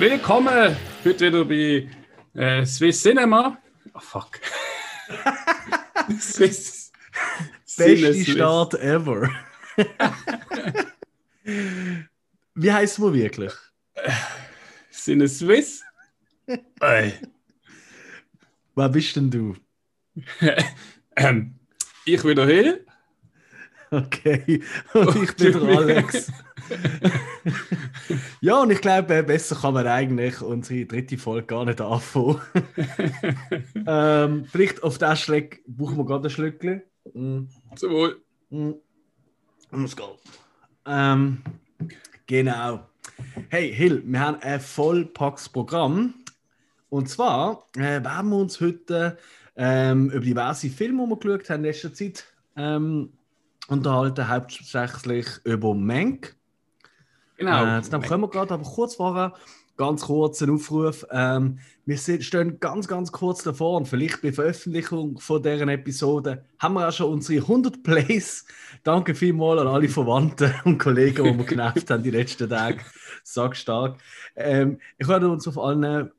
Willkommen heute wieder bei äh, Swiss Cinema. Oh fuck. Swiss. Beste Start ever. Wie heißt man wirklich? Sinne Swiss? Ey. Wer bist denn du? ähm, ich wieder hier. Okay. Und ich bin der Alex. ja, und ich glaube, besser kann man eigentlich unsere dritte Folge gar nicht anfangen. ähm, vielleicht auf den Schleck brauchen wir gerade ein Schlückchen. Mm. Zum Wohl. Mm. Muss gehen. Ähm, genau. Hey, Hill, wir haben ein vollpacks Programm. Und zwar äh, werden wir uns heute ähm, über diverse Filme, die wir geschaut haben in letzter Zeit, ähm, unterhalten, hauptsächlich über Mank. Genau. Äh, jetzt kommen wir gerade, aber kurz vorher, ganz kurz ein Aufruf. Ähm, wir stehen ganz, ganz kurz davor und vielleicht bei Veröffentlichung von deren Episode haben wir auch schon unsere 100 Plays. Danke vielmals an alle Verwandten und Kollegen, die wir genervt haben die letzten Tage. Sag stark. Ähm, ich werde uns auf allen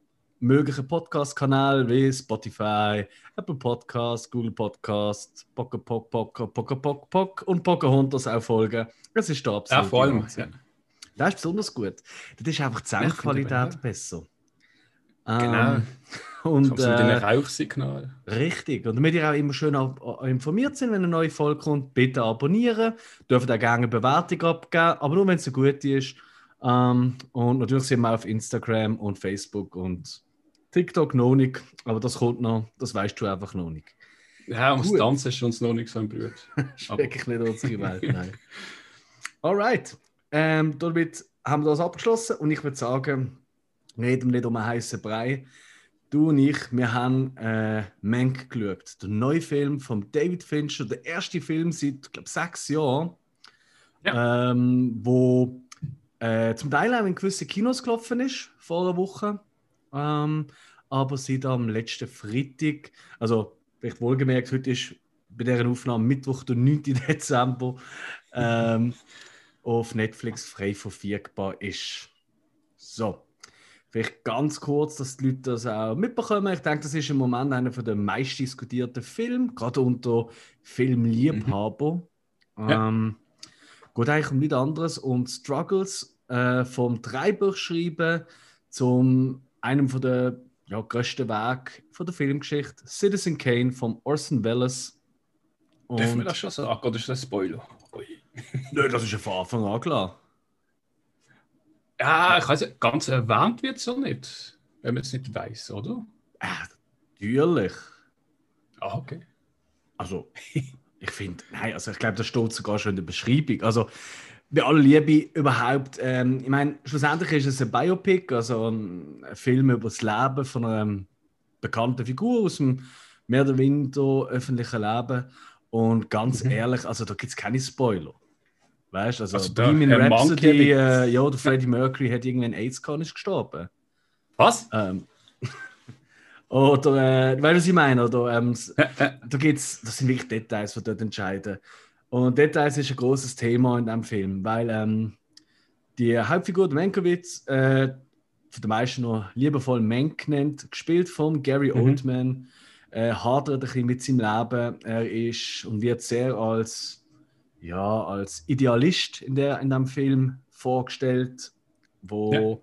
möglichen Podcast-Kanälen wie Spotify, Apple Podcast, Google Podcast, Poker Pock Poker Poker Pock Pock und Pocahontas auch folgen. Das ist der absolute Ja, vor allem. Ja. Das ist besonders gut. Das ist einfach die Soundqualität besser. Genau. Ähm, und äh, ein Rauchsignal. Richtig. Und damit ihr auch immer schön informiert sind, wenn eine neue Folge kommt, bitte abonnieren. Dürft auch gerne eine Bewertung abgeben, aber nur wenn es so gut ist. Ähm, und natürlich sind wir auf Instagram und Facebook und TikTok noch nicht, aber das kommt noch, das weißt du einfach noch nicht. Ja, und das Tanzen ist uns noch nicht so ein ist wirklich nicht unsere Welt, nein. Alright, ähm, damit haben wir das abgeschlossen und ich würde sagen, reden wir nicht um einen heißen Brei. Du und ich, wir haben äh, Mank geschaut. Der neue Film von David Fincher, der erste Film seit, glaube sechs Jahren, ja. ähm, wo äh, zum Teil auch in gewissen Kinos gelaufen ist, vor einer Woche. Ähm, aber seit am letzten Freitag, also vielleicht wohlgemerkt, heute ist bei dieser Aufnahme Mittwoch, der 9. Dezember, ähm, auf Netflix frei verfügbar ist. So. Vielleicht ganz kurz, dass die Leute das auch mitbekommen. Ich denke, das ist im Moment einer der meist diskutierten Filme, gerade unter Filmliebhaber. Mhm. Ähm, geht eigentlich um nichts anderes und Struggles äh, vom Treiberschreiben zum einem von der ja, größten Werk von der Filmgeschichte, Citizen Kane von Orson Welles. Und Dürfen wir das schon sagen? Oder ist das ein Spoiler? Nein, das ist ja von Anfang an klar. Ja, ich weiß ganz erwähnt wird es ja nicht, wenn man es nicht weiß, oder? Ja, natürlich. Ah, okay. Also, ich finde, nein, also ich glaube, das steht sogar schon in der Beschreibung. Also, bei aller Liebe überhaupt, ähm, ich meine, schlussendlich ist es ein Biopic, also ein Film über das Leben von einer bekannten Figur aus dem mehr oder weniger öffentlichen Leben. Und ganz mhm. ehrlich, also da gibt es keine Spoiler. Weißt du, also, also Bohemian Rhapsody, äh, ja, der Freddie Mercury hat irgendwann AIDS gehabt, ist gestorben. Was? Ähm, oder, äh, weißt du, was ich meine? Oder, ähm, da gibt's, das sind wirklich Details, die dort entscheiden. Und Details ist ein großes Thema in diesem Film, weil ähm, die Hauptfigur, Menkowitz, äh, von den meisten noch liebevoll Menk nennt, gespielt von Gary mhm. Oldman, äh, hadert ein bisschen mit seinem Leben. Er ist und wird sehr als, ja, als Idealist in, der, in dem Film vorgestellt, wo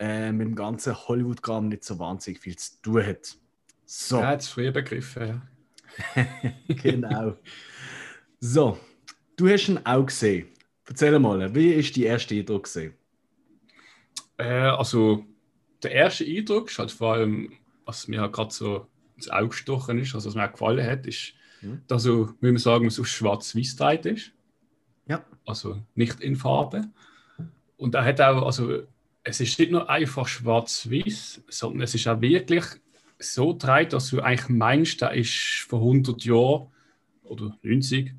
ja. äh, mit dem ganzen Hollywood-Kram nicht so wahnsinnig viel zu tun hat. So. Ja, jetzt früher begriffen, ja. genau. So, du hast ihn auch gesehen. Erzähl mal, wie ist die erste Eindruck gesehen? Äh, also, der erste Eindruck ist halt vor allem, was mir halt gerade so ins Auge gestochen ist, also was mir auch gefallen hat, ist, mhm. dass so, wie man sagen, es auf schwarz-weiß ist. Ja. Also nicht in Farbe. Und er hat auch, also es ist nicht nur einfach schwarz-weiß, sondern es ist auch wirklich so gedreht, dass du eigentlich meinst, da ist vor 100 Jahren oder 90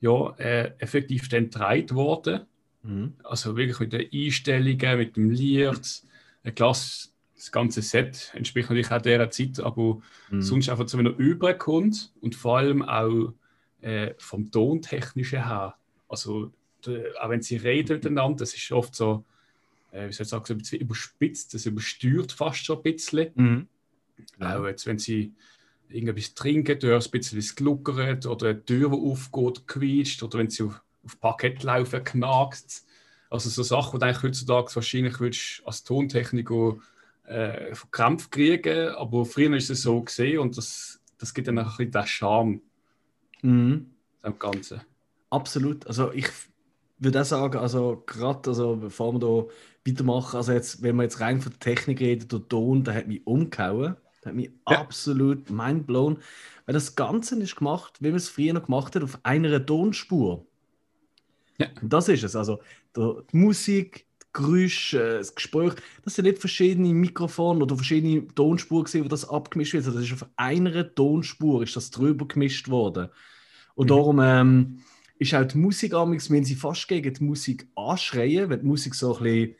Jahren äh, effektiv dann gedreht worden. Mhm. Also wirklich mit den Einstellungen, mit dem Licht, ein Glas das ganze Set entspricht natürlich auch dieser Zeit, aber mhm. sonst einfach zu einer überkommt und vor allem auch äh, vom Tontechnischen her. Also, auch wenn sie reden miteinander, das ist oft so, äh, wie soll ich sagen, so ein bisschen überspitzt, das übersteuert fast so ein bisschen. Mhm. Auch jetzt, wenn sie irgendwas trinken, du hörst ein bisschen, wie es gluckert oder eine Tür, die aufgeht, quietscht oder wenn sie auf, auf Parkett laufen, knackt Also so Sachen, die du eigentlich heutzutage wahrscheinlich würdest als Tontechniker äh, Krampf kriegen, aber früher ist es so gesehen und das, das gibt dann ein bisschen den Charme Mhm. am Ganzen. Absolut. Also ich würde auch sagen, also gerade, also bevor wir da weitermachen, also jetzt, wenn wir jetzt rein von der Technik reden, der Ton, der hat mich umgehauen. Der hat mich Ja. absolut mindblown. Weil das Ganze ist gemacht, wie man es früher noch gemacht hat, auf einer Tonspur. Ja. Und das ist es. Also die Musik, die Geräusche, das Gespräch, das sind nicht verschiedene Mikrofone oder verschiedene Tonspuren, gewesen, wo das abgemischt wird, das ist auf einer Tonspur ist das drüber gemischt worden. Und Mhm. darum ähm, ist auch die Musik, amigs, wenn sie fast gegen die Musik anschreien, wenn die Musik so ein bisschen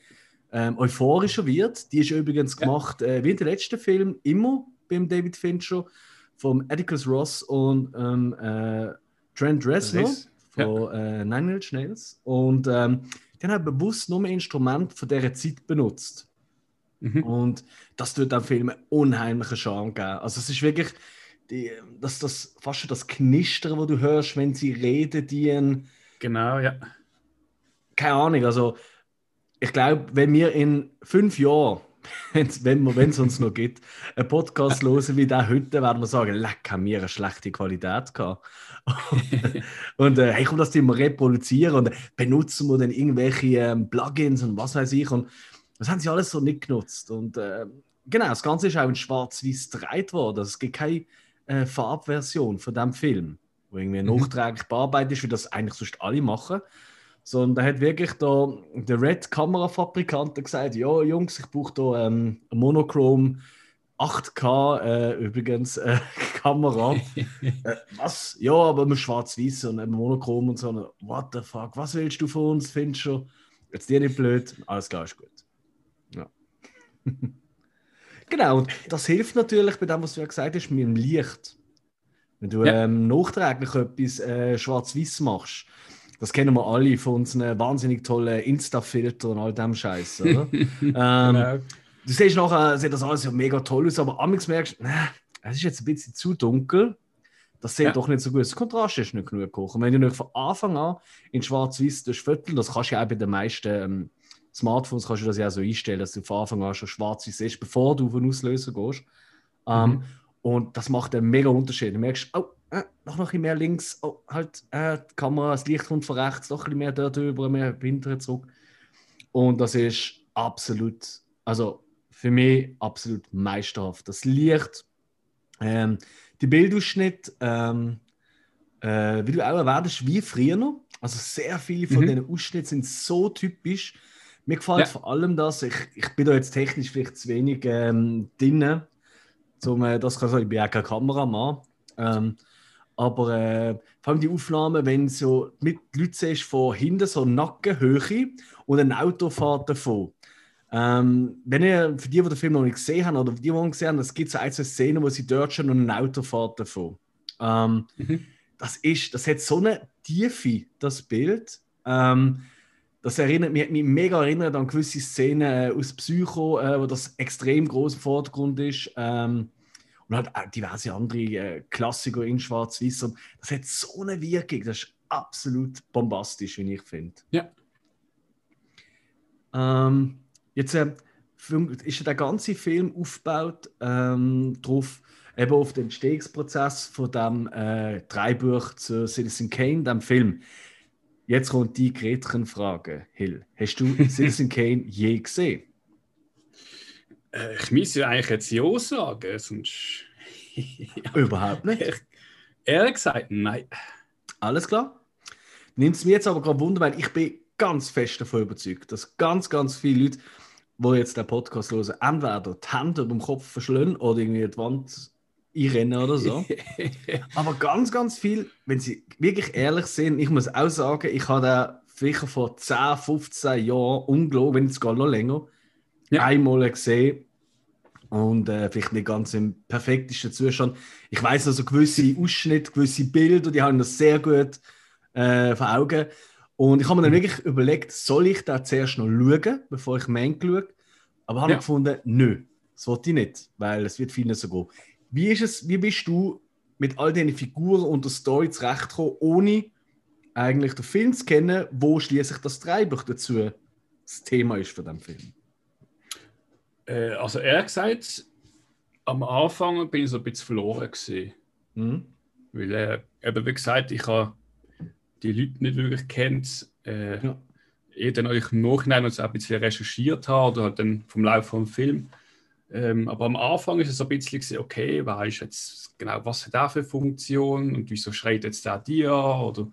ähm, euphorischer wird. Die ist übrigens Ja. gemacht, äh, wie in den letzten Film, immer beim David Fincher, vom Atticus Ross und ähm, äh, Trent Reznor Rez- ja. von äh, Nine Inch Nails. Und ähm, die haben bewusst nur ein Instrument von dieser Zeit benutzt. Mhm. Und das tut dem Film einen unheimlichen Charme geben. Also es ist wirklich die, das, das, fast schon das Knistern, wo du hörst, wenn sie reden, die ein, Genau, ja. keine Ahnung, also ich glaube, wenn wir in fünf Jahren, wenn's, wenn es uns noch gibt, einen Podcast hören wie der heute, werden wir sagen, leck, haben wir eine schlechte Qualität gehabt. und äh, hey, komm, das wir reproduzieren und benutzen wir dann irgendwelche ähm, Plugins und was weiß ich. Und das haben sie alles so nicht genutzt. Und äh, genau, das Ganze ist auch in schwarz-weiß gedreht worden. Also, es gibt keine äh, Farbversion von dem Film, wo irgendwie Mhm. nachträglich bearbeitet ist, wie das eigentlich sonst alle machen. Sondern da hat wirklich da der Red Kamerafabrikant gesagt, ja Jungs, ich brauche da ähm, eine Monochrom 8K äh, übrigens äh, Kamera. äh, was? Ja, aber mit schwarz-weiß und einem Monochrom und so. What the fuck? Was willst du von uns? Findest du? Jetzt dir nicht blöd. Alles klar, ist gut. Ja. genau, und das hilft natürlich bei dem, was du ja gesagt hast, mit dem Licht. Wenn du Ja. ähm, nachträglich etwas äh, schwarz-weiß machst, das kennen wir alle von unseren wahnsinnig tollen Insta-Filtern und all dem Scheiß, oder? ähm, Genau. Du siehst nachher, sieht das alles ja mega toll aus, aber amigs merkst du, es ist jetzt ein bisschen zu dunkel. Das sieht Ja. doch nicht so gut. aus. Das Kontrast ist nicht genug hoch. Und wenn du nicht von Anfang an in schwarz-weiß vierteln, das kannst du ja auch bei den meisten ähm, Smartphones kannst du das ja auch so einstellen, dass du von Anfang an schon schwarz-weiß siehst, bevor du von Auslöser gehst. Ähm, Mhm. Und das macht einen mega Unterschied. Du merkst, oh, äh, noch ein bisschen mehr links, oh, halt, äh, die Kamera, das Licht kommt von rechts, noch ein bisschen mehr dort drüber, mehr hinterher zurück. Und das ist absolut, also für mich absolut meisterhaft. Das Licht, ähm, die Bildausschnitt, ähm, äh, wie du auch erwartest, wie früher noch. Also sehr viele von Mhm. diesen Ausschnitten sind so typisch. Mir gefällt Ja. vor allem das, ich, ich bin da jetzt technisch vielleicht zu wenig ähm, drin, zum, äh, das kann sagen, ich bin auch kein Kameramann. Ähm, aber äh, vor allem die Aufnahmen, wenn so mit Leute siehst von hinten so Nackenhöhe und ein Auto fährt davon. Ähm, wenn ihr, für die, die den Film noch nicht gesehen haben oder für die, die ihn gesehen haben, es gibt so ein, zwei Szenen, wo sie dort schon und ein Auto fährt davon. Ähm, Mhm. das ist, das hat so eine Tiefe, das Bild. Ähm, das erinnert mich, hat mich mega erinnert an gewisse Szenen äh, aus Psycho, äh, wo das extrem groß im Vordergrund ist. Ähm, und halt auch diverse andere äh, Klassiker in Schwarz-Weiß. Das hat so eine Wirkung, das ist absolut bombastisch, wie ich finde. Ja. Ähm, jetzt äh, ist der ganze Film aufgebaut ähm, drauf, eben auf den Entstehungsprozess von dem äh, Dreibuch zu Citizen Kane, dem Film. Jetzt kommt die Gretchenfrage, Hill. Hast du Citizen Kane je gesehen? Äh, ich müsste eigentlich jetzt Ja sagen, sonst. Überhaupt nicht. Ehrlich gesagt, nein. Alles klar. Nimmt es mir jetzt aber gerade Wunder, weil ich bin ganz fest davon überzeugt, dass ganz, ganz viele Leute, die jetzt den Podcast hören, entweder die Hände über dem Kopf verschlönen oder irgendwie die Wand einrennen oder so. aber ganz, ganz viel, wenn sie wirklich ehrlich sind, ich muss auch sagen, ich habe den vielleicht vor 10, 15 Jahren, unglaublich, wenn nicht sogar noch länger, Ja. einmal gesehen. Und äh, vielleicht nicht ganz im perfektesten Zustand. Ich weiß also gewisse Ausschnitte, gewisse Bilder, die haben das sehr gut äh, vor Augen. Und ich habe mir dann wirklich überlegt, soll ich da zuerst noch schauen, bevor ich Mank schaue? Aber habe Ja. gefunden, nö, das wollte ich nicht, weil es wird viel nicht so gehen. Wie, ist es, wie bist du mit all diesen Figuren und der Story zurechtgekommen, ohne eigentlich den Film zu kennen, wo schließlich das Drehbuch dazu das Thema ist von dem Film? Äh, also ehrlich gesagt, am Anfang bin ich so ein bisschen verloren gewesen. Mhm. Weil, äh, eben wie gesagt, ich habe die Leute nicht wirklich kennt. Äh, Ja. Ich dann euch im Nachhinein uns auch ein bisschen recherchiert habe oder halt dann vom Lauf vom Film. Ähm, aber am Anfang ist es so ein bisschen okay, wer ist jetzt genau, was hat er für Funktion und wieso schreit jetzt der dir oder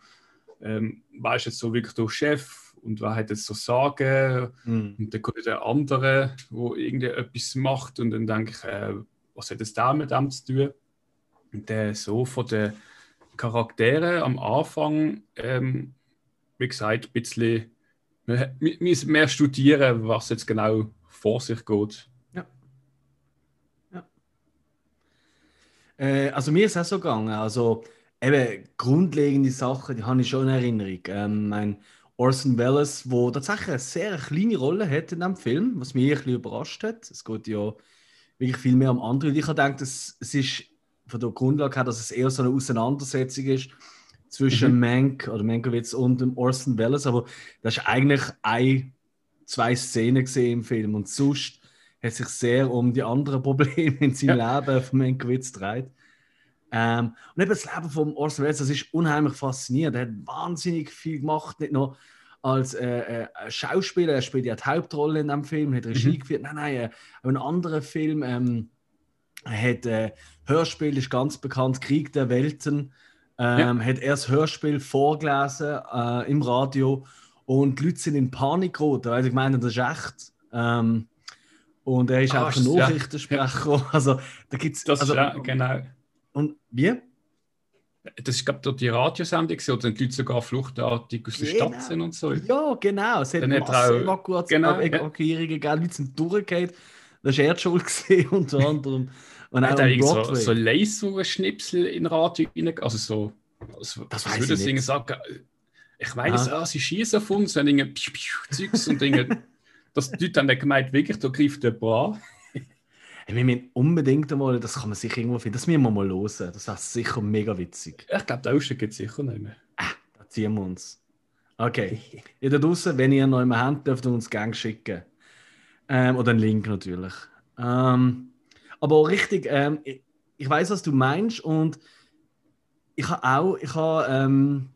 ähm, wer ist jetzt so wirklich der Chef und wer hat jetzt so Sagen Mhm. und dann kommt der andere, wo irgendwie etwas macht und dann denke ich, äh, was hat es da mit dem zu tun? Und äh, so von den Charakteren am Anfang, ähm, wie gesagt, ein bisschen müssen mehr studieren, was jetzt genau vor sich geht. Äh, also mir ist es auch so gegangen. Also eben grundlegende Sachen, die habe ich schon in Erinnerung. Ähm, mein Orson Welles, wo tatsächlich eine sehr kleine Rolle hat in dem Film, was mich ein bisschen überrascht hat. Es geht ja wirklich viel mehr um andere. Und ich habe gedacht, es, es ist von der Grundlage her, dass es eher so eine Auseinandersetzung ist zwischen Mhm. Mank oder Mankiewicz und dem Orson Welles. Aber das ist eigentlich ein, zwei Szenen gesehen im Film und sonst hat sich sehr um die anderen Probleme in seinem Leben von Mankiewicz gedreht. Ähm, und eben das Leben von Orson Welles, das ist unheimlich faszinierend. Er hat wahnsinnig viel gemacht, nicht nur als äh, äh, Schauspieler, er spielt ja die Hauptrolle in dem Film, hat Regie Mhm. geführt. Nein, nein, äh, in anderen Film. Ähm, er hat äh, Hörspiel, ist ganz bekannt, Krieg der Welten. Ähm, Hat erst Hörspiel vorgelesen äh, im Radio und die Leute sind in Panik geraten, weil sie gemeint das ist echt. Ähm, und er ist Ah, auch ein ist- ja. Nachrichtensprecher. Also, da gibt's, Das also, ja, genau. Und wie? Das ist, glaube ich, die Radiosendung, wo dann die Leute sogar fluchtartig aus der Genau. Stadt sind und so. Ja, genau. Es hat Dann hat er Masse auch- Evakuation, genau, ja. Evakuierungen gegeben, Leute sind durchgefallen. Das war er die schuld, gewesen, unter anderem. Und auch Hat so, so Laserschnipsel in Radio rein, also so, also, Das was würde ich sagen, ich meine, ah, sie schießen auf uns, wenn piu, Zeugs und Dinge, dass die Leute dann gemeint, wirklich, da greift jemand an. Wir müssen unbedingt einmal, das kann man sich irgendwo finden, das müssen wir mal hören. Das ist sicher mega witzig. Ich glaube, der Ausstieg gibt es sicher nicht mehr. Da ziehen wir uns. Okay. Ihr da draußen, wenn ihr noch immer habt, dürft ihr uns gerne schicken. Ähm, oder einen Link natürlich. Ähm, aber richtig, ähm, ich, ich weiß, was du meinst und ich habe auch, ich habe ähm,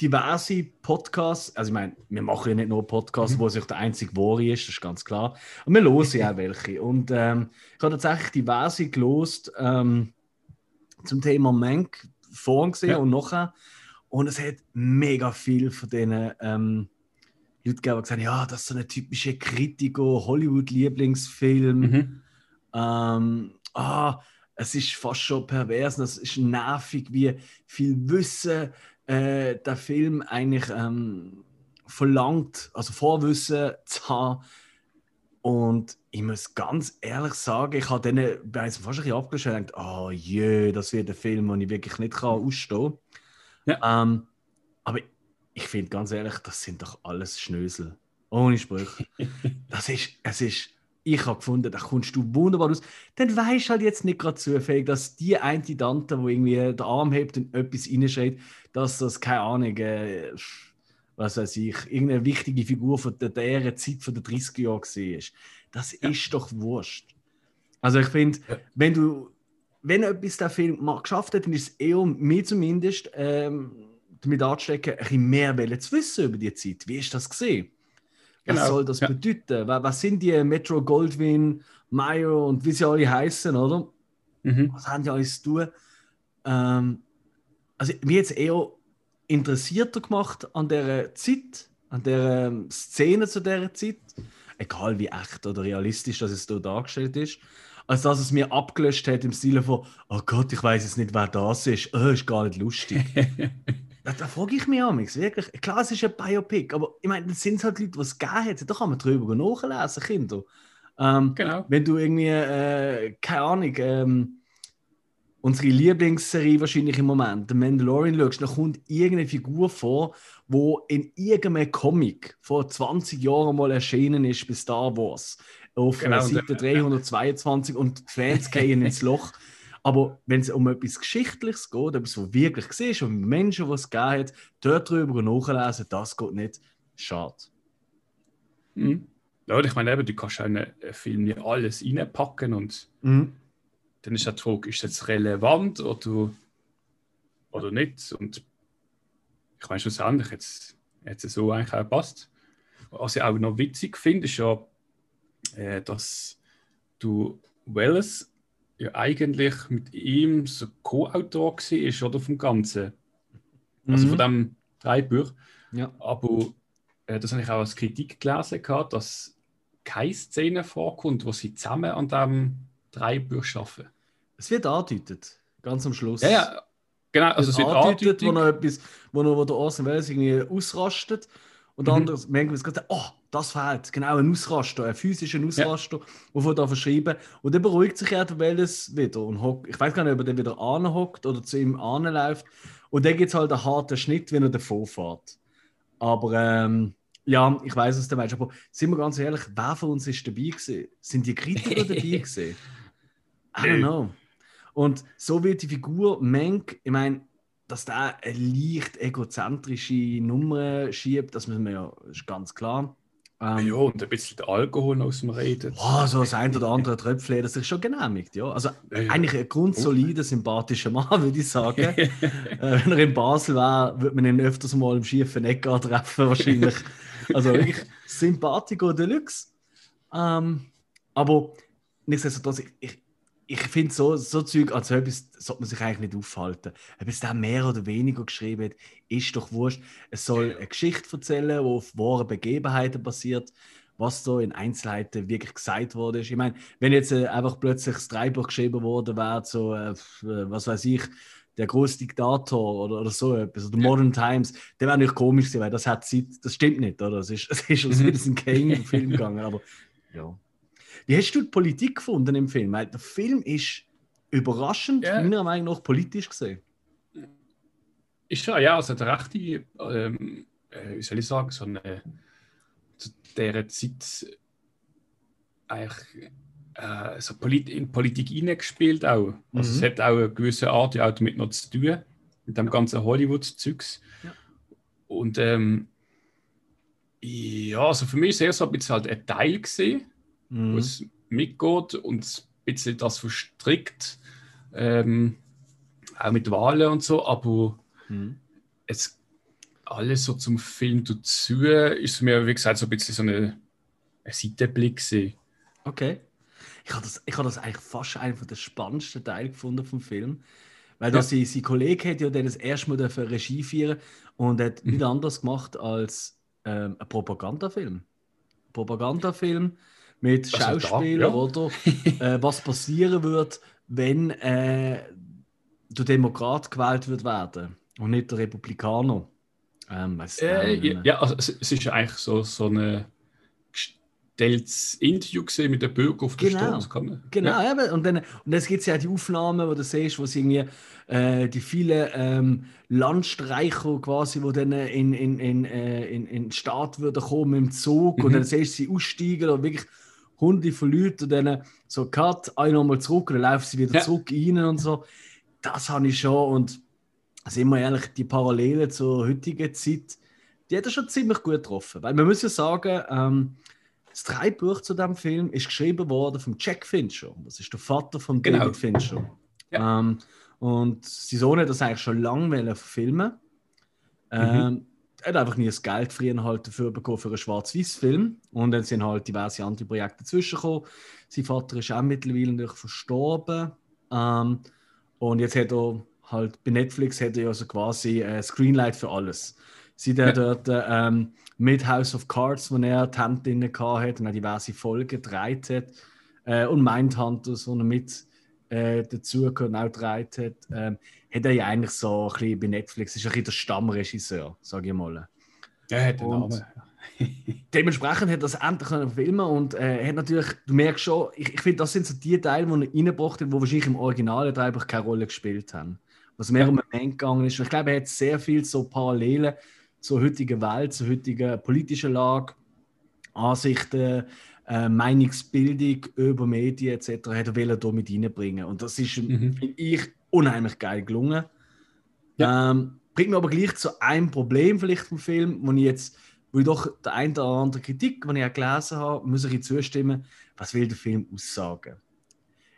diverse Podcasts, also ich meine, wir machen ja nicht nur Podcasts, Mhm. wo sich der einzige Wori ist, das ist ganz klar. Und wir hören ja auch welche. Und ähm, ich habe tatsächlich diverse gelost ähm, zum Thema Mank vorhin gesehen Ja. und nachher. Und es hat mega viel von diesen ähm, Leuten gegeben, die gesagt haben, ja, das ist so eine typische Kritiker-Hollywood-Lieblingsfilm. Mhm. Ähm, ah, es ist fast schon pervers, es ist nervig, wie viel Wissen äh, der Film eigentlich ähm, verlangt, also Vorwissen zu haben. Und ich muss ganz ehrlich sagen, ich habe denen bei uns fast ein bisschen gedacht, oh je, das wird ein Film, den ich wirklich nicht kann ausstehen kann. Ähm, aber ich finde ganz ehrlich, das sind doch alles Schnösel. Ohne Sprüche. das ist, es ist, ich habe gefunden, da kommst du wunderbar aus. Dann weisst halt jetzt nicht gerade zufällig, dass die eine Tante, wo irgendwie den Arm hebt und etwas reinschreit, dass das, keine Ahnung, äh, was weiß ich, irgendeine wichtige Figur von der, der Zeit von den 30er Jahren war. Das Ja. ist doch wurscht. Also ich finde, Ja. wenn du, wenn etwas der Film mal geschafft hat, dann ist es eher, mir zumindest, ähm, damit anzustecken, ein bisschen mehr zu wissen über die Zeit. Wie ist das gesehen? Was Genau, soll das ja. bedeuten? Was, was sind die Metro Goldwyn, Meyer und wie sie alle heißen, oder? Mhm. Was haben die alles zu tun? Ähm, also mir jetzt eher interessierter gemacht an der Zeit, an der ähm, Szene zu der Zeit, egal wie echt oder realistisch das es da dargestellt ist, als dass es mir abgelöscht hat im Stile von, oh Gott, ich weiß jetzt nicht, wer das ist, oh, ist gar nicht lustig. Da, da frage ich mich amigs, wirklich. Klar, es ist ein Biopic, aber ich meine, das sind halt Leute, die es gegeben hat. Da kann man drüber nachlesen, Kinder. Ähm, genau. wenn du irgendwie, äh, keine Ahnung, ähm, unsere Lieblingsserie wahrscheinlich im Moment, The Mandalorian, schaust, dann kommt irgendeine Figur vor, wo in irgendeinem Comic vor 20 Jahren mal erschienen ist bei Star Wars. Auf genau, Seite 322 und die Fans gehen ins Loch. Aber wenn es um etwas Geschichtliches geht, etwas, was wirklich ist, um Menschen, die es gegeben hat, dort drüber nachlesen, das geht nicht. Schade. Mhm. Ja, ich meine, eben, du kannst einen Film nicht alles reinpacken und mhm. dann ist die Frage, ist das relevant oder, oder nicht? Und ich meine, schlussendlich jetzt, jetzt so eigentlich auch passt. Was ich auch noch witzig finde, ist ja, äh, dass du Welles ja eigentlich mit ihm so Co-Autor war, oder vom Ganzen. Also mhm. von dem Drei Ja. Aber äh, das habe ich auch als Kritik gelesen, gehabt, dass keine Szene vorkommt, wo sie zusammen an diesem Dreibuch arbeiten. Es wird angedeutet, ganz am Schluss. Ja, ja. Genau, also es wird angedeutet, wo noch etwas, wo, noch, wo der Orson Welles irgendwie ausrastet und mhm. anderes merken wir es oh, das fehlt, genau, ein Ausraster, ein physischer Ausraster, ja. wovon da verschreiben. Und dann beruhigt sich der Welles wieder und hockt, ich weiß gar nicht, ob er dann wieder anhockt oder zu ihm anläuft. Und dann gibt es halt einen harten Schnitt, wenn er davor fährt. Aber ähm, ja, ich weiß es, der Mensch. Aber sind wir ganz ehrlich, wer von uns ist dabei gewesen? Sind die Kritiker dabei gewesen? I don't know. Und so wird die Figur Menk, ich meine, dass der eine leicht egozentrische Nummer schiebt, das müssen wir ja, ist ganz klar. Ähm, ja, und ein bisschen Alkohol aus dem Reden. Oh, so das ein oder andere Tröpfchen, das ist schon genehmigt, ja. Also ja, ja. eigentlich ein grundsolider, sympathischer Mann, würde ich sagen. äh, wenn er in Basel wäre, würde man ihn öfters mal im schiefen Ecker treffen, wahrscheinlich. also wirklich Sympathico Deluxe. Ähm, aber nichtsdestotrotz, ich, ich, ich finde so, so Zeug, also etwas sollte man sich eigentlich nicht aufhalten. Ob es da mehr oder weniger geschrieben hat, ist doch wurscht. Es soll eine Geschichte erzählen, die auf wahren Begebenheiten basiert, was so in Einzelheiten wirklich gesagt wurde. Ich meine, wenn jetzt äh, einfach plötzlich das Dreibuch geschrieben worden wäre, so, äh, was weiß ich, der große Diktator oder, oder so etwas, oder Modern Times, der wäre nicht komisch gewesen, weil das hat Zeit, das stimmt nicht, oder? Es ist, es ist aus mhm. Citizen Kane-Film gegangen, aber ja. Wie hast du die Politik gefunden im Film? Weil der Film ist überraschend, yeah. meiner Meinung nach, politisch gesehen. Ist ja, ja, also der rechte, ähm, äh, wie soll ich sagen, so eine, zu dieser Zeit eigentlich äh, so Polit in Politik hineingespielt auch. Also mhm. es hat auch eine gewisse Art ja auch damit noch zu tun, mit dem ganzen Hollywood-Zeugs. Ja. Und ähm, ja, also für mich ist es eher so ein bisschen halt ein Teil gesehen mhm. wo es mitgeht und ein bisschen das verstrickt, ähm, auch mit Wahlen und so, aber mhm. es alles so zum Film dazu ist mir, wie gesagt, so ein bisschen so eine, ein Seitenblick gewesen. Okay. Ich habe das, hab das eigentlich fast einen der spannendsten Teile gefunden vom Film. Weil ja. sein, sein Kollege hat ja dann das erste Mal für Regie führen und hat mhm. nichts anderes gemacht als ähm, ein Propagandafilm. Propagandafilm mit Schauspielern, ja. oder? äh, was passieren wird, wenn äh, der Demokrat gewählt wird werden und nicht der Republikaner. Ähm, äh, ja, ja, also es, es ist eigentlich so, so eine gestelltes Interview gesehen mit den Bürgern auf der genau. Straße. Genau, ja. Eben. und dann, und dann gibt es ja die Aufnahmen, wo du siehst, wo sie irgendwie äh, die vielen ähm, Landstreicher quasi, die dann in, in, in, äh, in, in den Staat würden kommen im Zug mhm. und dann siehst du sie aussteigen und wirklich Hunde von Leuten und dann so Cut, einer mal zurück und dann laufen sie wieder ja. zurück rein und so. Das habe ich schon und sind wir ehrlich, die Parallelen zur heutigen Zeit, die hat er schon ziemlich gut getroffen. Weil man muss ja sagen, ähm, das Drehbuch zu diesem Film ist geschrieben worden von Jack Fincher. Das ist der Vater von genau. David Fincher. Ja. Ähm, und sein Sohn hat das eigentlich schon lange verfilmen. Mhm. Er hat einfach nie das Geld früher halt dafür bekommen für einen Schwarz-Weiß-Film. Und dann sind halt diverse andere Projekte dazwischen Sein Vater ist auch mittlerweile natürlich verstorben. Ähm, und jetzt hat er halt bei Netflix hat er also quasi äh, Screenlight für alles. Seit er ja. dort ähm, mit House of Cards, wo er die Hand drin hat und auch diverse Folgen gedreht hat, äh, und Mindhunters, wo er mit äh, dazu auch gedreht hat, ähm, hat er ja eigentlich so ein bisschen bei Netflix, ist ein bisschen der Stammregisseur, sage ich mal. Er hat den Namen. dementsprechend hat er das endlich können filmen und äh, hat natürlich, du merkst schon, ich, ich finde, das sind so die Teile, die er reingebracht hat, die wahrscheinlich im Original einfach keine Rolle gespielt haben. Was mehr um den Moment gegangen ist. Und ich glaube, er hat sehr viel so Parallelen zur heutigen Welt, zur heutigen politischen Lage, Ansichten, äh, Meinungsbildung über Medien etc. hat er hier mit reinbringen. Und das ist, mhm. finde ich, unheimlich geil gelungen. Ja. Ähm, bringt mir aber gleich zu einem Problem vielleicht vom Film, wo ich jetzt, wo ich doch der eine oder andere Kritik, die ich auch gelesen habe, muss ich zustimmen, was will der Film aussagen?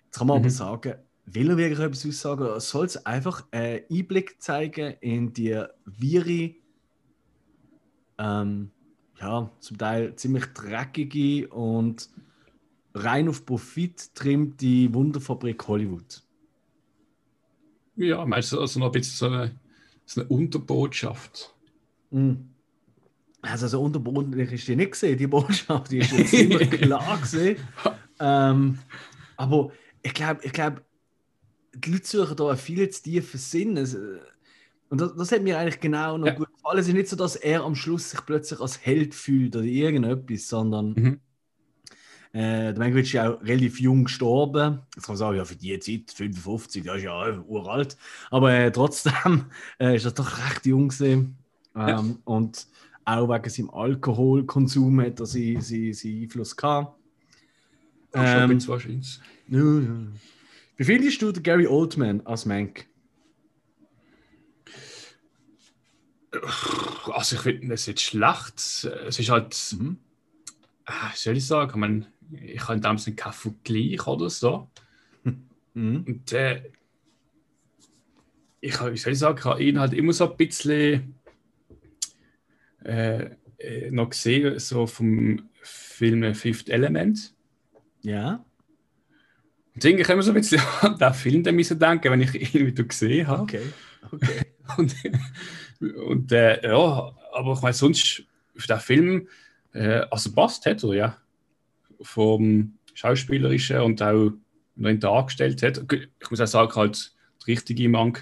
Jetzt kann man mhm. aber sagen, will er wirklich etwas aussagen soll es einfach einen Einblick zeigen in die wirre, ähm, ja, zum Teil ziemlich dreckige und rein auf Profit trimmte Wunderfabrik Hollywood? Ja, meinst du also noch ein bisschen so eine, so eine Unterbotschaft? Mm. Also so unterbodenlich ist die nicht gesehen, die Botschaft, die ist jetzt ziemlich klar gesehen. Ähm, aber ich glaube, ich glaub, die Leute suchen da einen viel zu tiefen Sinn. Es, und das, das, hat mir eigentlich genau noch ja. gut gefallen. Es ist nicht so, dass er am Schluss sich plötzlich als Held fühlt oder irgendetwas, sondern mhm. Äh, der Mankiewicz ist ja auch relativ jung gestorben. Jetzt kann man sagen, ja, für die Zeit, 55, das ist ja äh, uralt. Aber äh, trotzdem äh, ist er doch recht jung gesehen. Ähm, ja. Und auch wegen seinem Alkoholkonsum hat er seinen, seinen, seinen Einfluss gehabt. Ähm, schon wahrscheinlich. Ja, ja. Wie findest du den Gary Oldman als Mank? Also ich finde es jetzt schlecht. Es ist halt, mhm. äh, soll ich sagen, man, ich habe damals keinen Vergleich oder so. Mhm. Und äh, ich habe, wie soll ich sagen, ich habe ihn halt immer so ein bisschen äh, äh noch gesehen, so vom Film Fifth Element. Ja. Und irgendwie kann man so ein bisschen an den Film müssen denken, wenn ich ihn wieder gesehen habe. Okay, okay. und und äh, ja, aber ich meine, sonst auf den Film, äh, also passt er, ja vom Schauspielerischen und auch noch dargestellt hat. Ich muss auch sagen, halt der richtige Mann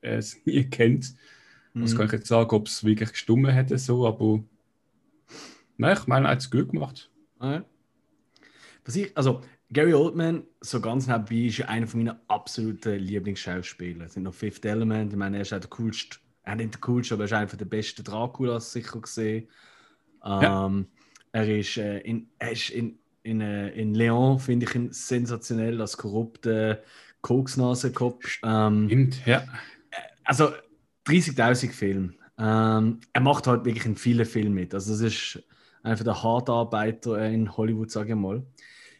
äh, es nie kennt. Mhm. Das kann ich jetzt sagen, ob es wirklich gestummen hätte, so, aber nein, ich meine, er hat es gut gemacht. Ah, Was ich, also Gary Oldman, so ganz nebenbei, ist einer von meinen absoluten Lieblingsschauspieler. Es sind noch Fifth Element, ich meine, er ist auch der coolste, er nicht der coolste, aber er ist einer der besten Draculas sicher gesehen. Ähm, ja. Er ist, äh, in, er ist in, in, äh, in Leon, finde ich ihn sensationell als korrupter Koksnasenkopf. Ähm, Stimmt, ja. Also 30.000 Filme. Ähm, er macht halt wirklich in vielen Filmen mit. Also das ist einer der Hartarbeiter in Hollywood, sage ich mal.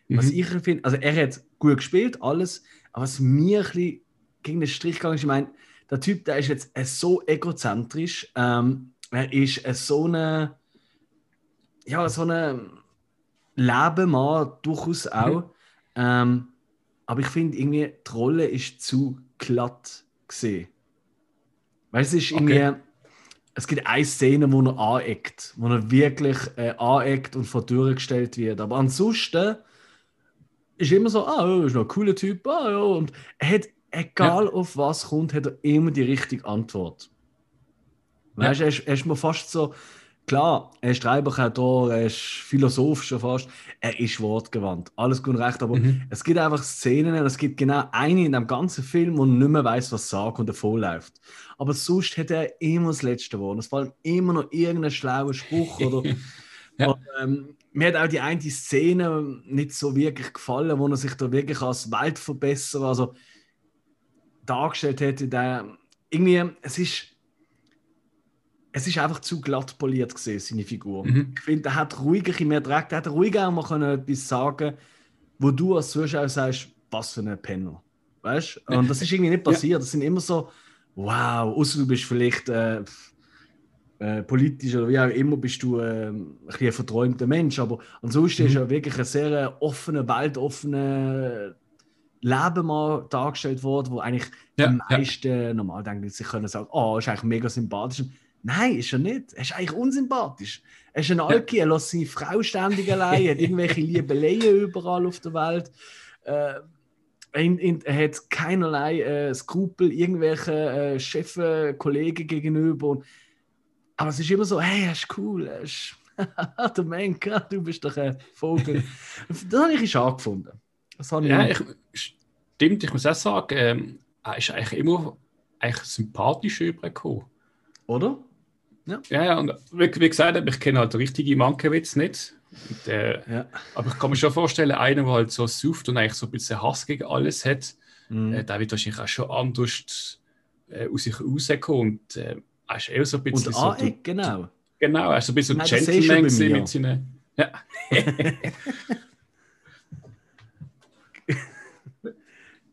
Was mhm. ich finde, also er hat gut gespielt, alles, aber was mir ein bisschen gegen den Strich gegangen ist, ich meine, der Typ, der ist jetzt so egozentrisch, ähm, er ist so eine ja, so ein Leben mal durchaus auch. Mhm. Ähm, aber ich finde irgendwie, die Rolle ist zu glatt gesehen. Weil es ist irgendwie, okay. es gibt eine Szene, wo er aneckt, wo er wirklich äh, aneckt und vor Türen gestellt wird. Aber ansonsten ist immer so, ah, er ist noch ein cooler Typ, ah, ja. Und er hat, egal ja. auf was kommt, hat er immer die richtige Antwort. Weißt du, ja. er, er ist mir fast so, Klar, er ist Treiberautor, er ist Philosoph schon fast, er ist wortgewandt. Alles gut und recht, aber mhm. es gibt einfach Szenen, es gibt genau eine in dem ganzen Film, wo nicht mehr weiß, was sagt und davon läuft. Aber sonst hat er immer das letzte Wort. Es fällt immer noch irgendein schlauer Spruch oder. ja. und, ähm, mir hat auch die eine Szene nicht so wirklich gefallen, wo er sich da wirklich als Weltverbesserer also dargestellt hätte. Der, irgendwie, es ist es ist einfach zu glatt poliert gesehen, seine Figur. Mhm. Ich finde, er hat ruhiger mehr Dreck, er hat ruhiger auch mal können etwas sagen, wo du als Zuschauer sagst, was für ein Penner. Weißt du? Und das ist irgendwie nicht passiert. Ja. Das sind immer so, wow, außer du bist vielleicht äh, äh, politisch oder wie auch immer, bist du äh, ein, ein verträumter Mensch. Aber ansonsten mhm. ist er wirklich ein sehr offener, weltoffener Leben mal dargestellt worden, wo eigentlich ja, die meisten ja. normal denken, sie können sagen, oh, ist eigentlich mega sympathisch. Nein, ist er nicht. Er ist eigentlich unsympathisch. Er ist ein Alki, er lässt seine Frau ständig allein, hat irgendwelche Liebeleien überall auf der Welt. Äh, er hat keinerlei äh, Skrupel irgendwelchen äh, Chefen, Kollegen gegenüber. Und, aber es ist immer so, hey, er ist cool, er ist, der Menka, du bist doch ein Vogel. das habe ich schade gefunden. Das habe ja, ich, stimmt, ich muss auch sagen, ähm, er ist eigentlich immer eigentlich sympathisch übergekommen. Oder? Ja, ja, ja und wie, wie gesagt, ich kenne halt den richtigen Mankiewicz nicht. Und, äh, ja. Aber ich kann mir schon vorstellen, einer, der halt so sucht und eigentlich so ein bisschen Hass gegen alles hat, mhm. äh, der wird wahrscheinlich auch schon anders äh, aus sich rauskommen. Und äh, er ist eher so ein bisschen. Und so, du, genau. Genau, er ist so ein bisschen Nein, Gentleman mit seinen. Ja.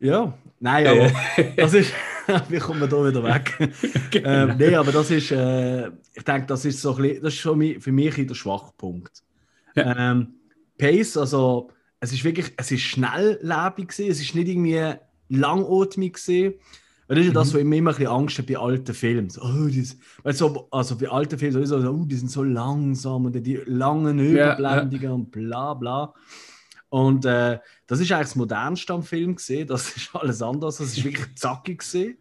ja, nein, aber das ist. Wie kommen wir da wieder weg? genau. ähm, nein, aber das ist. Äh, ich denke, das ist so ein bisschen, das ist schon für mich der Schwachpunkt. Ja. Ähm, Pace, also es ist wirklich, es ist schnelllebig gewesen, es ist nicht irgendwie langatmig gewesen. Das ist ja das, mhm. wo ich immer, immer ein bisschen Angst habe bei alten Filmen. So, oh, das, du, also bei alten Filmen so, oh, die sind so langsam und die langen Überblendungen ja, ja. und bla bla. Und äh, das ist eigentlich das modernste am Film gesehen. Das ist alles anders. Das ist wirklich zackig gesehen.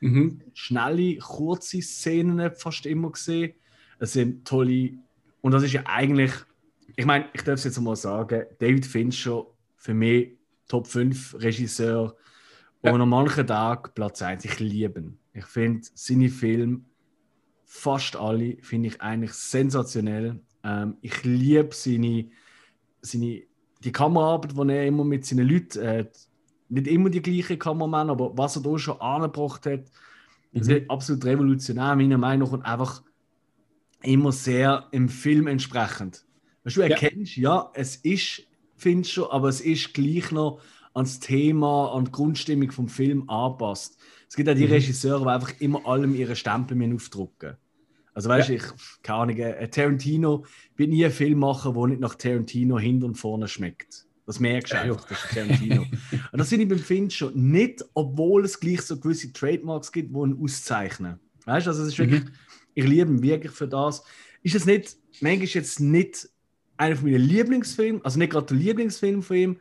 Mhm. Schnelle, kurze Szenen fast immer gesehen. Es sind tolle. Und das ist ja eigentlich ich meine, ich darf es jetzt mal sagen, David Fincher für mich Top 5 Regisseur ja. und an manchen Tagen Platz 1. Ich liebe ihn. Ich finde seine Filme, fast alle, finde ich eigentlich sensationell. Ähm, ich liebe seine, seine die Kameraarbeit, die er immer mit seinen Leuten, äh, nicht immer die gleiche Kameramann, aber was er da schon angebracht hat, mhm. das ist absolut revolutionär, meiner Meinung nach, und einfach immer sehr im Film entsprechend. Weißt du, erkennst, ja. ja, es ist Fincher, aber es ist gleich noch ans Thema, an die Grundstimmung vom Film anpasst. Es gibt auch die mhm. Regisseure, die einfach immer allem ihre Stempel aufdrucken. Also weißt du, ja. ich, keine Ahnung, ein Tarantino wird nie einen Film machen, der nicht nach Tarantino hinten und vorne schmeckt. Das merkst du ja, einfach, das ist Tarantino. und das finde ich beim Fincher nicht, obwohl es gleich so gewisse Trademarks gibt, die ihn auszeichnen. Weißt du, also es ist wirklich, mhm. ich liebe ihn wirklich für das. Ist es nicht, manchmal ist jetzt nicht einer von meinen Lieblingsfilmen, also nicht gerade der Lieblingsfilm von ihm,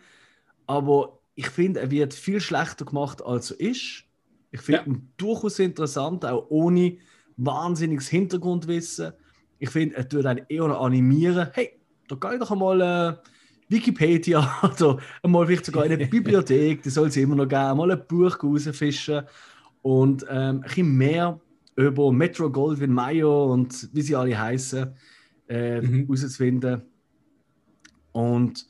aber ich finde, er wird viel schlechter gemacht, als er ist. Ich finde ja. ihn durchaus interessant, auch ohne wahnsinniges Hintergrundwissen. Ich finde, er tut einen eher animieren. Hey, da gehe ich doch einmal äh, Wikipedia oder einmal vielleicht sogar in eine Bibliothek, die soll es immer noch geben, mal ein Buch rausfischen und ähm, ein bisschen mehr über Metro Goldwyn Mayer und wie sie alle heißen, äh, mhm. herauszufinden. Und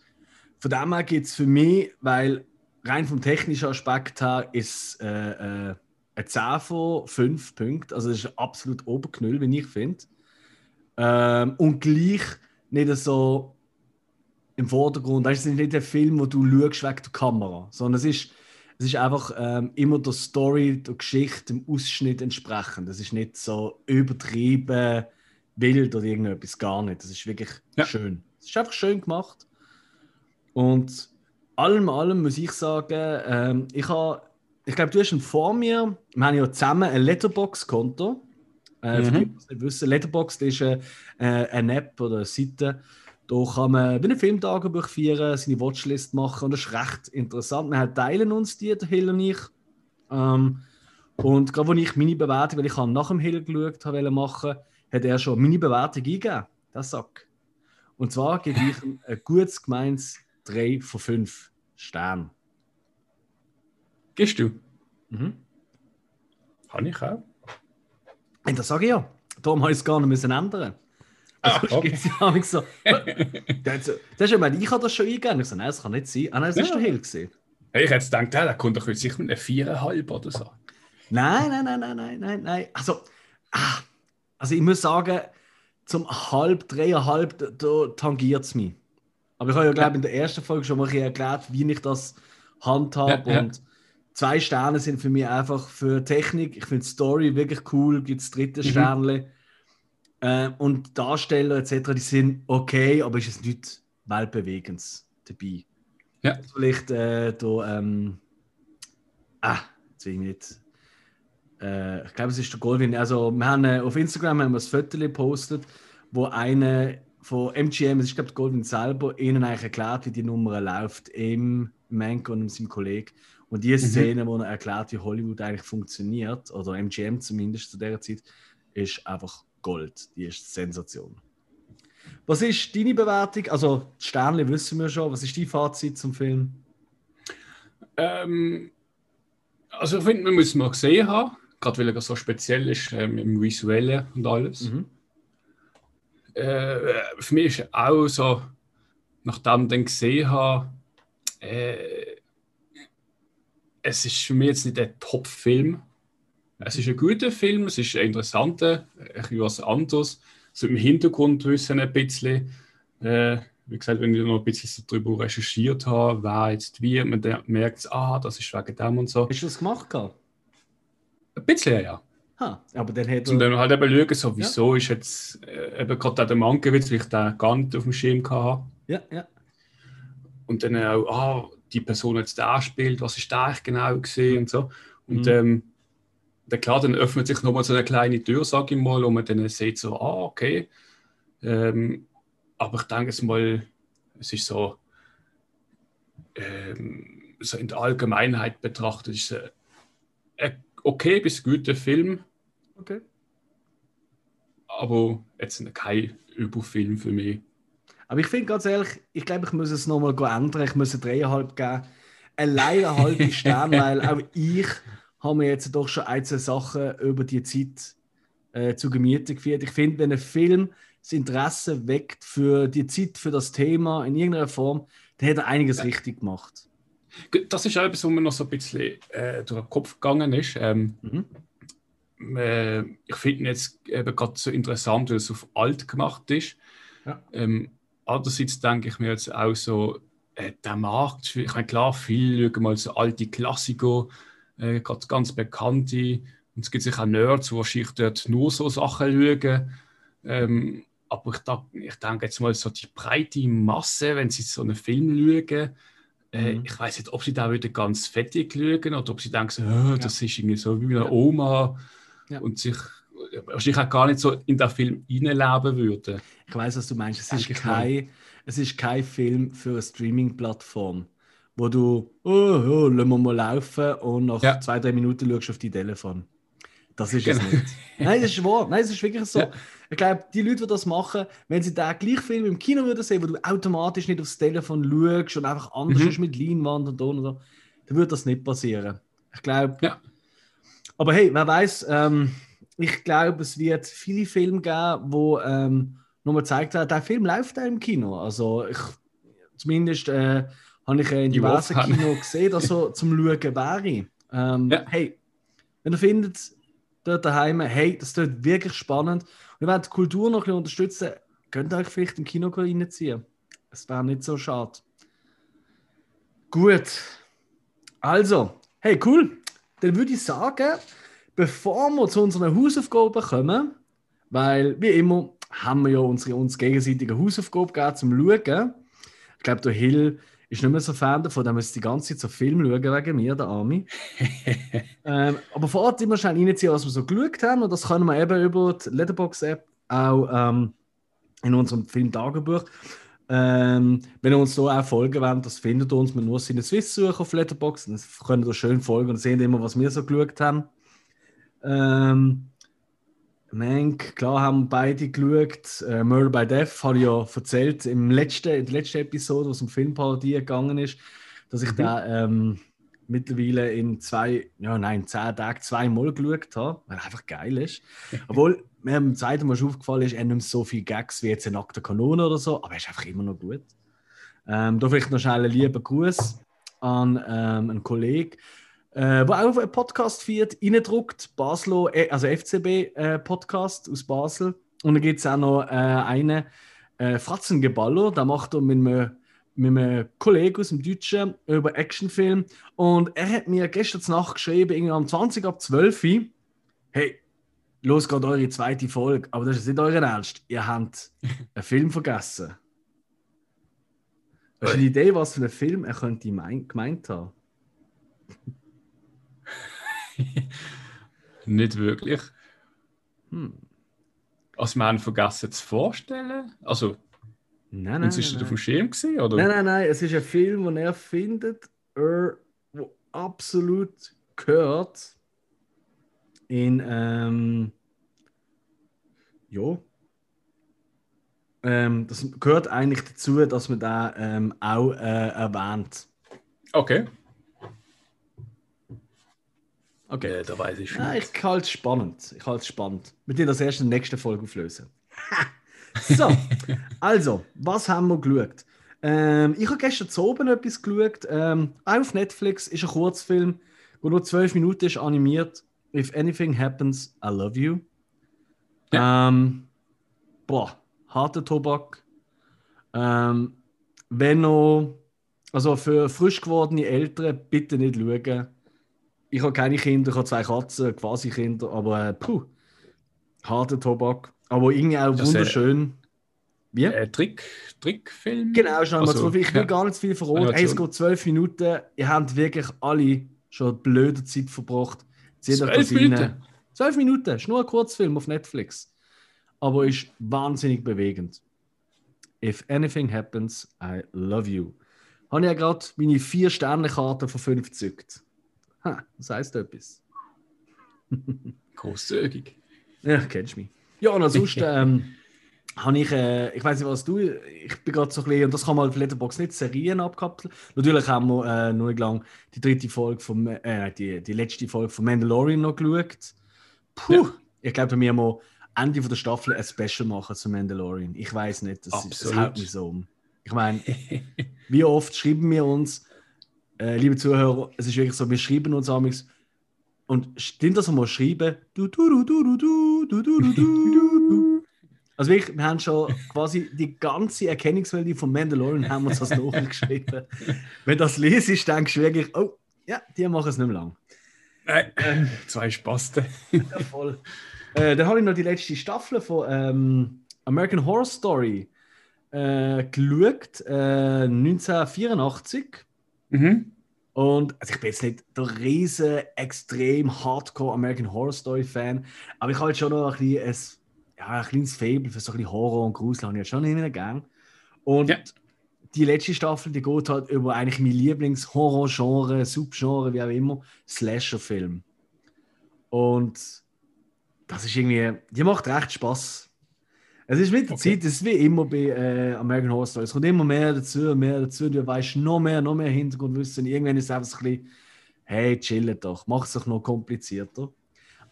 von dem her gibt es für mich, weil rein vom technischen Aspekt her ist äh, äh, ein 10 von 5 Punkten. Also das ist absolut Oberknüll, wie ich finde. Ähm, und gleich nicht so im Vordergrund. Es ist nicht ein Film, wo du schaust wegen der Kamera, sondern es ist, es ist einfach ähm, immer der Story, der Geschichte, dem Ausschnitt entsprechend. Es ist nicht so übertrieben wild oder irgendetwas, gar nicht. Das ist wirklich ja. schön. Es ist einfach schön gemacht. Und allem allem muss ich sagen, ähm, ich habe, ich glaube, du hast ihn vor mir, wir haben ja zusammen ein Letterbox-Konto. Äh, mhm. Für die, die es nicht wissen, Letterboxd ist äh, eine App oder eine Seite, da kann man wie ein Filmtagebuch führen, seine Watchlist machen und das ist recht interessant. Wir teilen uns die, der Hill und ich. Ähm, und gerade als ich meine Bewertung, weil ich nach dem Hill geschaut habe, machen, hat er schon meine Bewertung eingegeben. Das sagt. Und zwar gebe ich ihm ein gutes gemeins 3 von 5 Sternen. Gehst du? Mhm. Kann ich auch. Und das sage ich ja. Darum habe ich es gar nicht müssen ändern. Also, ah, okay. ja so, das ist ja, ich habe das schon eingegeben. Ich so, nein, das kann nicht sein. Ah, nein, das ja. ist der Hill gesehen. Hey, ich hätte gedacht, ja, der kommt doch sicher mit einem 4,5 oder so. Nein, nein, nein, nein, nein, nein, nein. Also, ah, also ich muss sagen, zum halb, dreieinhalb, da, da tangiert es mich. Aber ich habe ja, glaube in der ersten Folge schon mal erklärt, wie ich das handhabe. Ja, und zwei Sterne sind für mich einfach für Technik. Ich finde Story wirklich cool, gibt es dritte mhm. Sterne. Äh, und Darsteller etc., die sind okay, aber es ist nicht weltbewegendes dabei. Ja. Vielleicht äh, da, ähm, ah, jetzt will ich nicht. Äh, ich glaube, es ist der Goldwin. Also, wir haben äh, auf Instagram haben wir ein Foto gepostet, wo eine von MGM, es ist glaube Goldwyn selber, ihnen eigentlich erklärt, wie die Nummer läuft, im Mank und seinem Kollegen. Und die mhm. Szene, mhm. wo er erklärt, wie Hollywood eigentlich funktioniert, oder MGM zumindest zu der Zeit, ist einfach Gold. Die ist Sensation. Was ist deine Bewertung? Also, die Sternchen wissen wir schon. Was ist dein Fazit zum Film? Ähm, also, ich finde, man muss mal gesehen haben, gerade weil er so speziell ist ähm, im Visuellen und alles. Mhm. Äh, für mich ist auch so, nachdem ich den gesehen habe, äh, es ist für mich jetzt nicht ein Top-Film. Es ist ein guter Film, es ist ein interessanter, ein was anderes. So im Hintergrund wissen ein bisschen. Äh, wie gesagt, wenn ich noch ein bisschen darüber recherchiert habe, wer jetzt wie, man merkt, ah, das ist wegen dem und so. Hast du das gemacht? Gehabt? Ein bisschen, ja. Ha, aber dann hätte Und dann halt eben schauen, so, wieso ja. ist jetzt äh, eben gerade der Mankiewicz, weil ich den gar nicht auf dem Schirm hatte. Ja, ja. Und dann auch, ah, die Person jetzt da spielt, was ist da eigentlich genau gesehen und so. Und mhm. ähm, dann klar, dann öffnet sich nochmal so eine kleine Tür, sage ich mal, und man dann sieht so, ah, okay. Ähm, aber ich denke es mal, es ist so, ähm, so in der Allgemeinheit betrachtet, ist es ein okay bis guter Film. Okay. Aber jetzt kein Überfilm für mich. Aber ich finde ganz ehrlich, ich glaube, ich muss es nochmal ändern. Ich muss dreieinhalb geben. Ein leider halbe Stern, weil auch ich habe mir jetzt doch schon einzelne Sachen über die Zeit äh, zu Gemüte geführt. Ich finde, wenn ein Film das Interesse weckt für die Zeit, für das Thema in irgendeiner Form, dann hat er einiges ja. richtig gemacht. Das ist auch etwas, was mir noch so ein bisschen äh, durch den Kopf gegangen ist. Ähm, mhm. äh, ich finde jetzt eben gerade so interessant, weil es auf alt gemacht ist. Ja. Ähm, andererseits denke ich mir jetzt auch so, äh, der Markt, ich meine, klar, viele schauen mal so alte Klassiker äh, ganz, ganz bekannte. Und es gibt sicher auch Nerds, die wahrscheinlich dort nur so Sachen schauen. Ähm, aber ich, ich denke jetzt mal so die breite Masse, wenn sie so einen Film schauen, äh, mhm. ich weiß nicht, ob sie da wieder ganz fettig schauen oder ob sie denken, so, oh, das ja. ist irgendwie so wie eine Oma ja. und sich wahrscheinlich auch gar nicht so in den Film reinleben würden. Ich weiß, was du meinst. Es ist, kein, es ist kein Film für eine Streaming-Plattform wo du, oh, oh, lassen wir mal laufen und nach ja. zwei, drei Minuten schaust du auf dein Telefon. Das ist genau. es nicht. Nein, das ist wahr. Nein, es ist wirklich so. Ja. Ich glaube, die Leute, die das machen, wenn sie den gleichen Film im Kino würden sehen, wo du automatisch nicht aufs Telefon schaust und einfach anders mhm. ist mit Leinwand und und so, dann würde das nicht passieren. Ich glaube. Ja. Aber hey, wer weiß, ähm, ich glaube, es wird viele Filme geben, wo ähm, nochmal gezeigt hat, der Film läuft auch im Kino. Also ich zumindest äh, habe ich in diversen Kino gesehen, dass so zum Schauen wäre. Ähm, ja. Hey, wenn ihr findet, dort daheim, hey, das ist wirklich spannend und ihr wollt die Kultur noch ein bisschen unterstützen, könnt ihr euch vielleicht im Kino reinziehen. Es wäre nicht so schade. Gut. Also, hey, cool. Dann würde ich sagen, bevor wir zu unseren Hausaufgaben kommen, weil wie immer haben wir ja unsere uns gegenseitige Hausaufgaben gegeben zum Schauen. Ich glaube, der Hill ist nicht mehr so Fan davon, der muss die ganze Zeit so Film schauen wegen mir, der Army. ähm, aber vor Ort immer schnell reinziehen, was wir so geschaut haben. Und das können wir eben über die Letterbox-App auch ähm, in unserem Film-Tagebuch. Ähm, wenn ihr uns da auch folgen wollt, das findet ihr uns mit nur seine Swiss suchen auf Letterbox. Dann könnt ihr schön folgen und sehen immer, was wir so geschaut haben. Ähm, Mank, klar haben beide geschaut. Äh, Murder by Death habe ich ja erzählt im letzten, in der letzten Episode, wo es um Filmparodie gegangen ist, dass ich mhm. da ähm, mittlerweile in zwei, ja nein, zehn Tagen zweimal geschaut habe, weil einfach geil ist. Obwohl mir beim zweiten Mal schon aufgefallen ist, er nimmt so viele Gags wie jetzt ein nackter Kanone oder so, aber er ist einfach immer noch gut. Ähm, da vielleicht noch schnell einen lieben Gruß an ähm, einen Kollegen, äh, wo auch einen Podcast führt, reindruckt, Basel, äh, also FCB-Podcast äh, aus Basel. Und dann gibt es auch noch äh, einen, äh, Fratzengeballer, der macht er mit einem, mit einem Kollegen aus dem Deutschen über Actionfilm. Und er hat mir gestern Nacht geschrieben, irgendwie am 20 ab 12 Uhr, hey, los geht eure zweite Folge, aber das ist nicht euer Ernst. Ihr habt einen Film vergessen. Hast du eine Idee, was für einen Film er könnte gemeint haben? nicht wirklich. Hm. Also, wir haben vergessen zu vorstellen. Also, nein, nein, uns ist nein, auf dem Schirm gesehen, oder? Nein, nein, nein. Es ist ein Film, den er findet, er, wo absolut gehört in ähm, ja Ähm, das gehört eigentlich dazu, dass man da ähm, auch äh, erwähnt. Okay. Okay. Äh, da weiß ich schon. Ja, ich halte es spannend. Ich halte es spannend. Wir werden das erst in der nächsten Folge auflösen. so, also, was haben wir geschaut? Ähm, ich habe gestern zu oben etwas geschaut. Ähm, auch auf Netflix ist ein Kurzfilm, der nur zwölf Minuten ist animiert. If anything happens, I love you. Ähm, boah, harter Tobak. Ähm, wenn noch, also für frisch gewordene Eltern, bitte nicht schauen. Ich habe keine Kinder, ich habe zwei Katzen, quasi Kinder, aber äh, puh, harter Tobak. Aber irgendwie auch Das, wunderschön. Wie? Äh, Trick, Trickfilm? Genau, schon Also, zwölf. Ich will ja. gar nicht viel verraten. Hey, es geht zwölf Minuten. Ihr habt wirklich alle schon blöde Zeit verbracht. Zwölf. Minuten? Zwölf Minuten. Ist nur ein Kurzfilm auf Netflix. Aber ist wahnsinnig bewegend. If anything happens, I love you. Habe ich ja gerade meine vier Sterne-Karte von fünf gezückt. Ha, das heisst etwas. Großzügig. Ja, kennst mich. Ja, und ansonsten ähm, habe ich, äh, ich weiß nicht, was du, ich bin gerade so ein bisschen, und das kann man auf Letterboxd nicht Serien abkapseln. Natürlich haben wir äh, noch nicht lang die dritte Folge vom, äh, die, die letzte Folge von Mandalorian noch geschaut. Puh, Ja. ich glaube, wir müssen Ende von der Staffel ein Special machen zu Mandalorian. Ich weiß nicht, das, ist, das haut mich so um. Ich meine, wie oft schreiben wir uns, äh, liebe Zuhörer, es ist wirklich so, wir schreiben uns amigs und stimmt das mal schreiben. Du, du, du, also wirklich, wir haben schon quasi die ganze Erkennungsmelodie von Mandalorian haben uns das nachgeschrieben. Wenn das lesest, denkst du wirklich, oh, ja, die machen es nicht mehr lang. Nein, ähm, zwei Spasten. ja, voll. Äh, dann habe ich noch die letzte Staffel von ähm, American Horror Story äh, geschaut, äh, 1984. Mhm. Und also ich bin jetzt nicht der riesen, extrem hardcore American Horror Story Fan, aber ich habe halt schon noch ein, bisschen ein, ja, ein kleines Fable für so ein bisschen Horror und Grusel, habe ich halt schon immer gern. Und Ja. die letzte Staffel, die geht halt über eigentlich mein Lieblings-Horror-Genre, Subgenre, wie auch immer, Slasher-Film. Und das ist irgendwie, die macht recht Spaß. Es ist mit der Okay. Zeit, es ist wie immer bei äh, American Horror Story. Es kommt immer mehr dazu, mehr dazu. Du weißt noch mehr, noch mehr Hintergrundwissen. Irgendwann ist es einfach ein bisschen, hey, chillt doch, mach es doch noch komplizierter.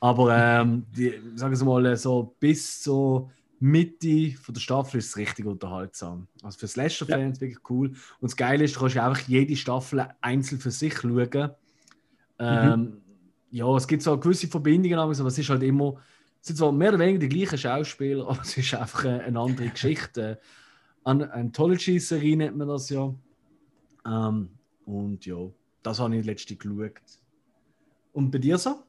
Aber ähm, die, sagen wir mal, so bis zur Mitte von der Staffel ist es richtig unterhaltsam. Also für Slasher-Fans wirklich cool. Und das Geile ist, du kannst einfach jede Staffel einzeln für sich schauen. Ähm, Ja, es gibt so gewisse Verbindungen, aber es ist halt immer, sind zwar mehr oder weniger die gleichen Schauspieler, aber es ist einfach eine, andere Geschichte. An Anthology-Serie nennt man das ja. Ähm, und ja, das habe ich letztens geschaut. Und bei dir so?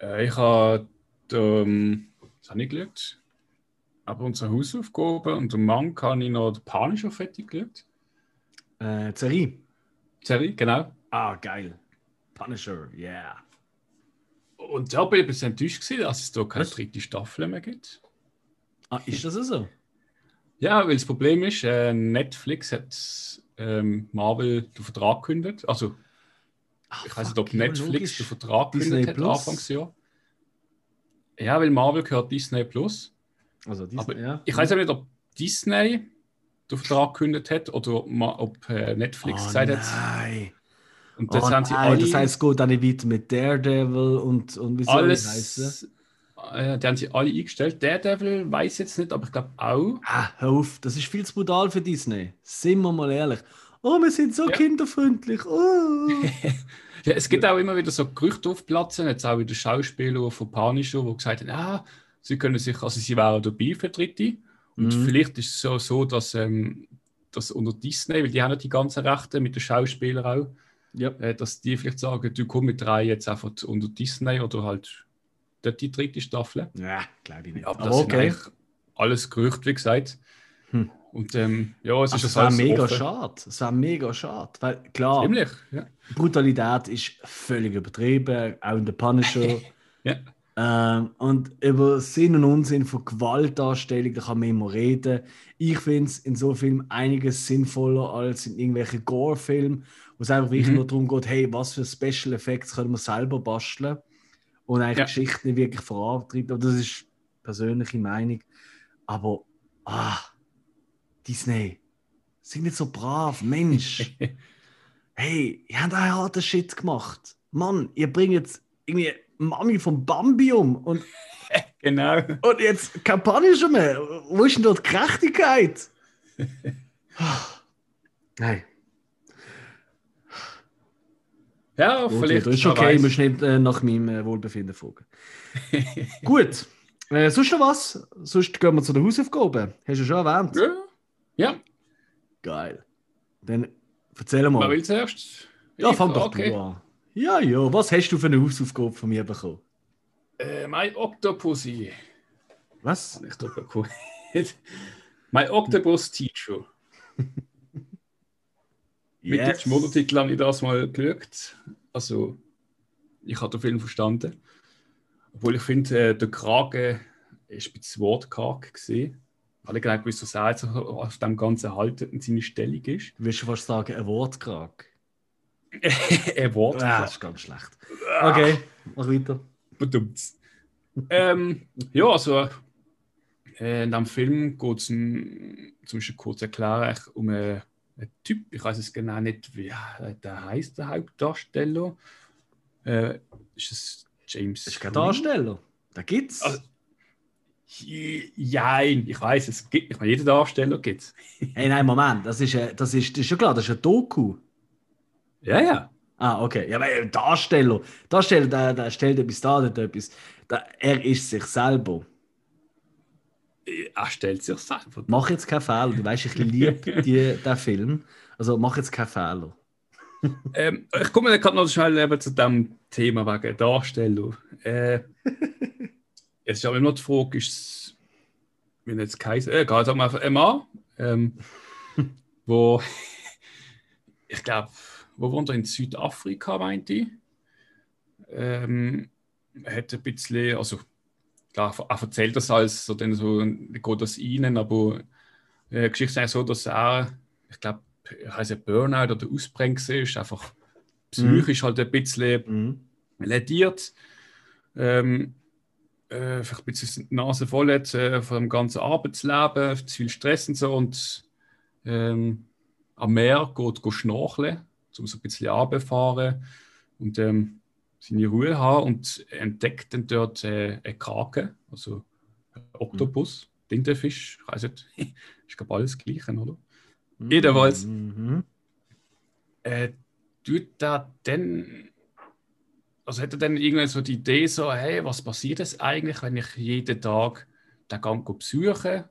Äh, ich habe, ähm, was habe ich geschaut? Aber unsere Hausaufgaben und am Mann habe ich noch den Punisher fertig geschaut. Äh, Serie. Serie, genau. Ah, geil. Punisher, yeah. Und ja, bin ich ein bisschen enttäuscht gewesen, dass es da keine dritte Staffel mehr gibt. Ah, ist das so? Ja, weil das Problem ist, äh, Netflix hat ähm, Marvel den Vertrag gekündigt. Also, Ah, ich weiß nicht, ob Netflix den Vertrag gekündigt hat. Anfangsjahr. Ja, weil Marvel gehört Disney Plus. Also, Disney, Aber ja. ich weiß auch nicht, ob Disney den Vertrag gekündigt hat oder ob äh, Netflix oh, gesagt hat. Und Oh, das haben sie nein, alle, das heißt, es geht dann nicht weiter mit Daredevil und, und wie soll das heißen? alles, äh, die haben sie alle eingestellt. Daredevil weiß jetzt nicht, aber ich glaube auch. Ah, hör auf, das ist viel zu brutal für Disney. Sind wir mal ehrlich. Oh, wir sind so Ja. kinderfreundlich. Oh. Ja, es gibt auch immer wieder so Gerüchte aufplatzen, jetzt auch wieder Schauspieler von Punisher, die gesagt haben, ah, sie können sich, also sie wären dabei für Dritte. Und Mhm. vielleicht ist es so, so dass, ähm, dass unter Disney, weil die haben ja die ganzen Rechte mit den Schauspielern auch, ja. äh, dass die vielleicht sagen, du komm mit drei jetzt einfach unter Disney oder halt dort die dritte Staffel. ja, glaube ich nicht. Aber, Aber, das okay. alles Gerüchte, wie gesagt. Hm. Und ähm, ja, es Also, ist es wäre alles mega offen. schade. Es wäre mega schade. Weil klar, Ziemlich, ja. Brutalität ist völlig übertrieben, auch in der Punisher. ja. Ähm, und über Sinn und Unsinn von Gewaltdarstellung, da kann man immer reden. Ich finde es in so Filmen einiges sinnvoller als in irgendwelchen Gore-Filmen, wo es einfach wirklich Mhm. nur darum geht, hey, was für Special Effects können wir selber basteln und eigentlich Ja. Geschichten nicht wirklich vorantreiben. Aber Das ist persönliche Meinung. Aber Ah, Disney. Sind nicht so brav, Mensch. hey, ihr habt einen harten Shit gemacht. Mann, ihr bringt jetzt irgendwie Mami vom Bambi um und, Genau. und jetzt kein Punisher mehr. Wo ist denn dort die Gerechtigkeit? Nein. Ja, Gut, vielleicht. ist wer okay, ich muss nicht äh, nach meinem äh, Wohlbefinden fragen. Gut. Äh, sonst noch was? Sonst gehen wir zu den Hausaufgaben. Hast du schon erwähnt? Ja. ja, Geil. Dann erzähl wer mal. will zuerst? Ja, fang doch okay. du an. Ja, ja. Was hast du für eine Hausaufgabe von mir bekommen? Äh, mein Octopussy. Was? Ich drücke cool. mein Octopus Teacher. Mit Yes. dem Monotitel habe ich das mal geschaut. Also, ich habe den Film verstanden. Obwohl ich finde, äh, der Kragen ist ein bisschen wortkarg gesehen. Alle genau gewusst, was er auf dem Ganzen haltet und seine Stellung ist. Du willst du fast sagen, ein Wortkrag. ein Wort. Ah, das ist ganz schlecht. Okay, mach weiter. Bedummt. ähm, ja, also äh, in dem Film geht es um, zum Beispiel kurz erklären, um einen, einen Typ, ich weiß es genau nicht, wie äh, der heißt, der Hauptdarsteller. Äh, ist es James? Das ist kein? Darsteller. Da gibt's. Also- Jein, ich weiß, es gibt, ich meine, jeden Darsteller gibt es. hey, nein, Moment. Das ist, äh, das, ist, das ist schon klar, das ist ein Doku. Ja, ja. Ah, okay. Ja, aber äh, Darsteller. Darsteller, der, der stellt etwas dar, der etwas. Der, er ist sich selber. Er stellt sich selber. Mach jetzt keinen Fehler. Du weißt, ich liebe die- den Film. Also mach jetzt keinen Fehler. Ähm, ich komme gerade noch schnell eben zu dem Thema wegen Darsteller. Äh, jetzt ist aber immer noch die Frage, ist es, wie jetzt geheißen, äh, gerade sagen wir einfach ein Mann, ähm, wo, ich glaube, wo wohnt er in Südafrika, meint ich. Ähm, er hat ein bisschen, also, klar, er erzählt das als so, dann so geht das rein, aber äh, Geschichte ist so, dass er, ich glaube, heißt ja Burnout oder Ausbrenn ist, einfach psychisch halt ein bisschen Mhm. lediert. Ähm, äh, vielleicht ein bisschen die Nase voll hat äh, von dem ganzen Arbeitsleben, zu viel Stress und so. Und ähm, am Meer geht, geht schnorcheln, um so ein bisschen runterfahren und ähm, seine Ruhe haben und entdeckt dann dort äh, einen Kraken, also einen Oktopus, Tintenfisch, ich weiß nicht, ist glaube alles das Gleiche, oder? Jedenfalls. Mhm. äh, tut da denn, also hätte dann irgendwann so die Idee so, hey, was passiert es eigentlich, wenn ich jeden Tag den Gang besuche,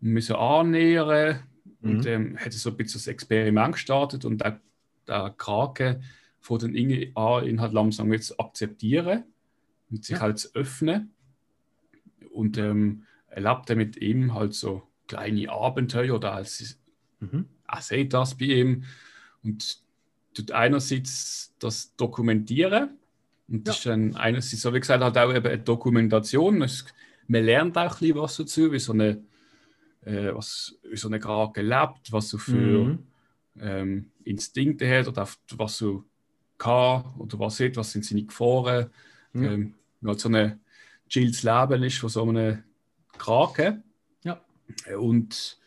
mich so annähern und Mhm. ähm, hätte so ein bisschen das Experiment gestartet und der, der Krake von den irgendwie an, halt langsam jetzt akzeptieren und sich Ja. halt zu öffnen und ähm, erlebt er mit ihm halt so kleine Abenteuer oder als Mhm. er sieht das bei ihm und tut einerseits das dokumentieren und das ist dann einerseits, so wie gesagt, halt auch eben eine Dokumentation. Man lernt auch ein bisschen was dazu, wie so eine, äh, was, wie so eine Krake lebt, was so für Mhm. Ähm, Instinkte hat oder auf was so kann oder was sieht, was sind seine Gefahren. Ja. Ähm, halt so ein chilles Leben ist von so einem Krake. Ja. Und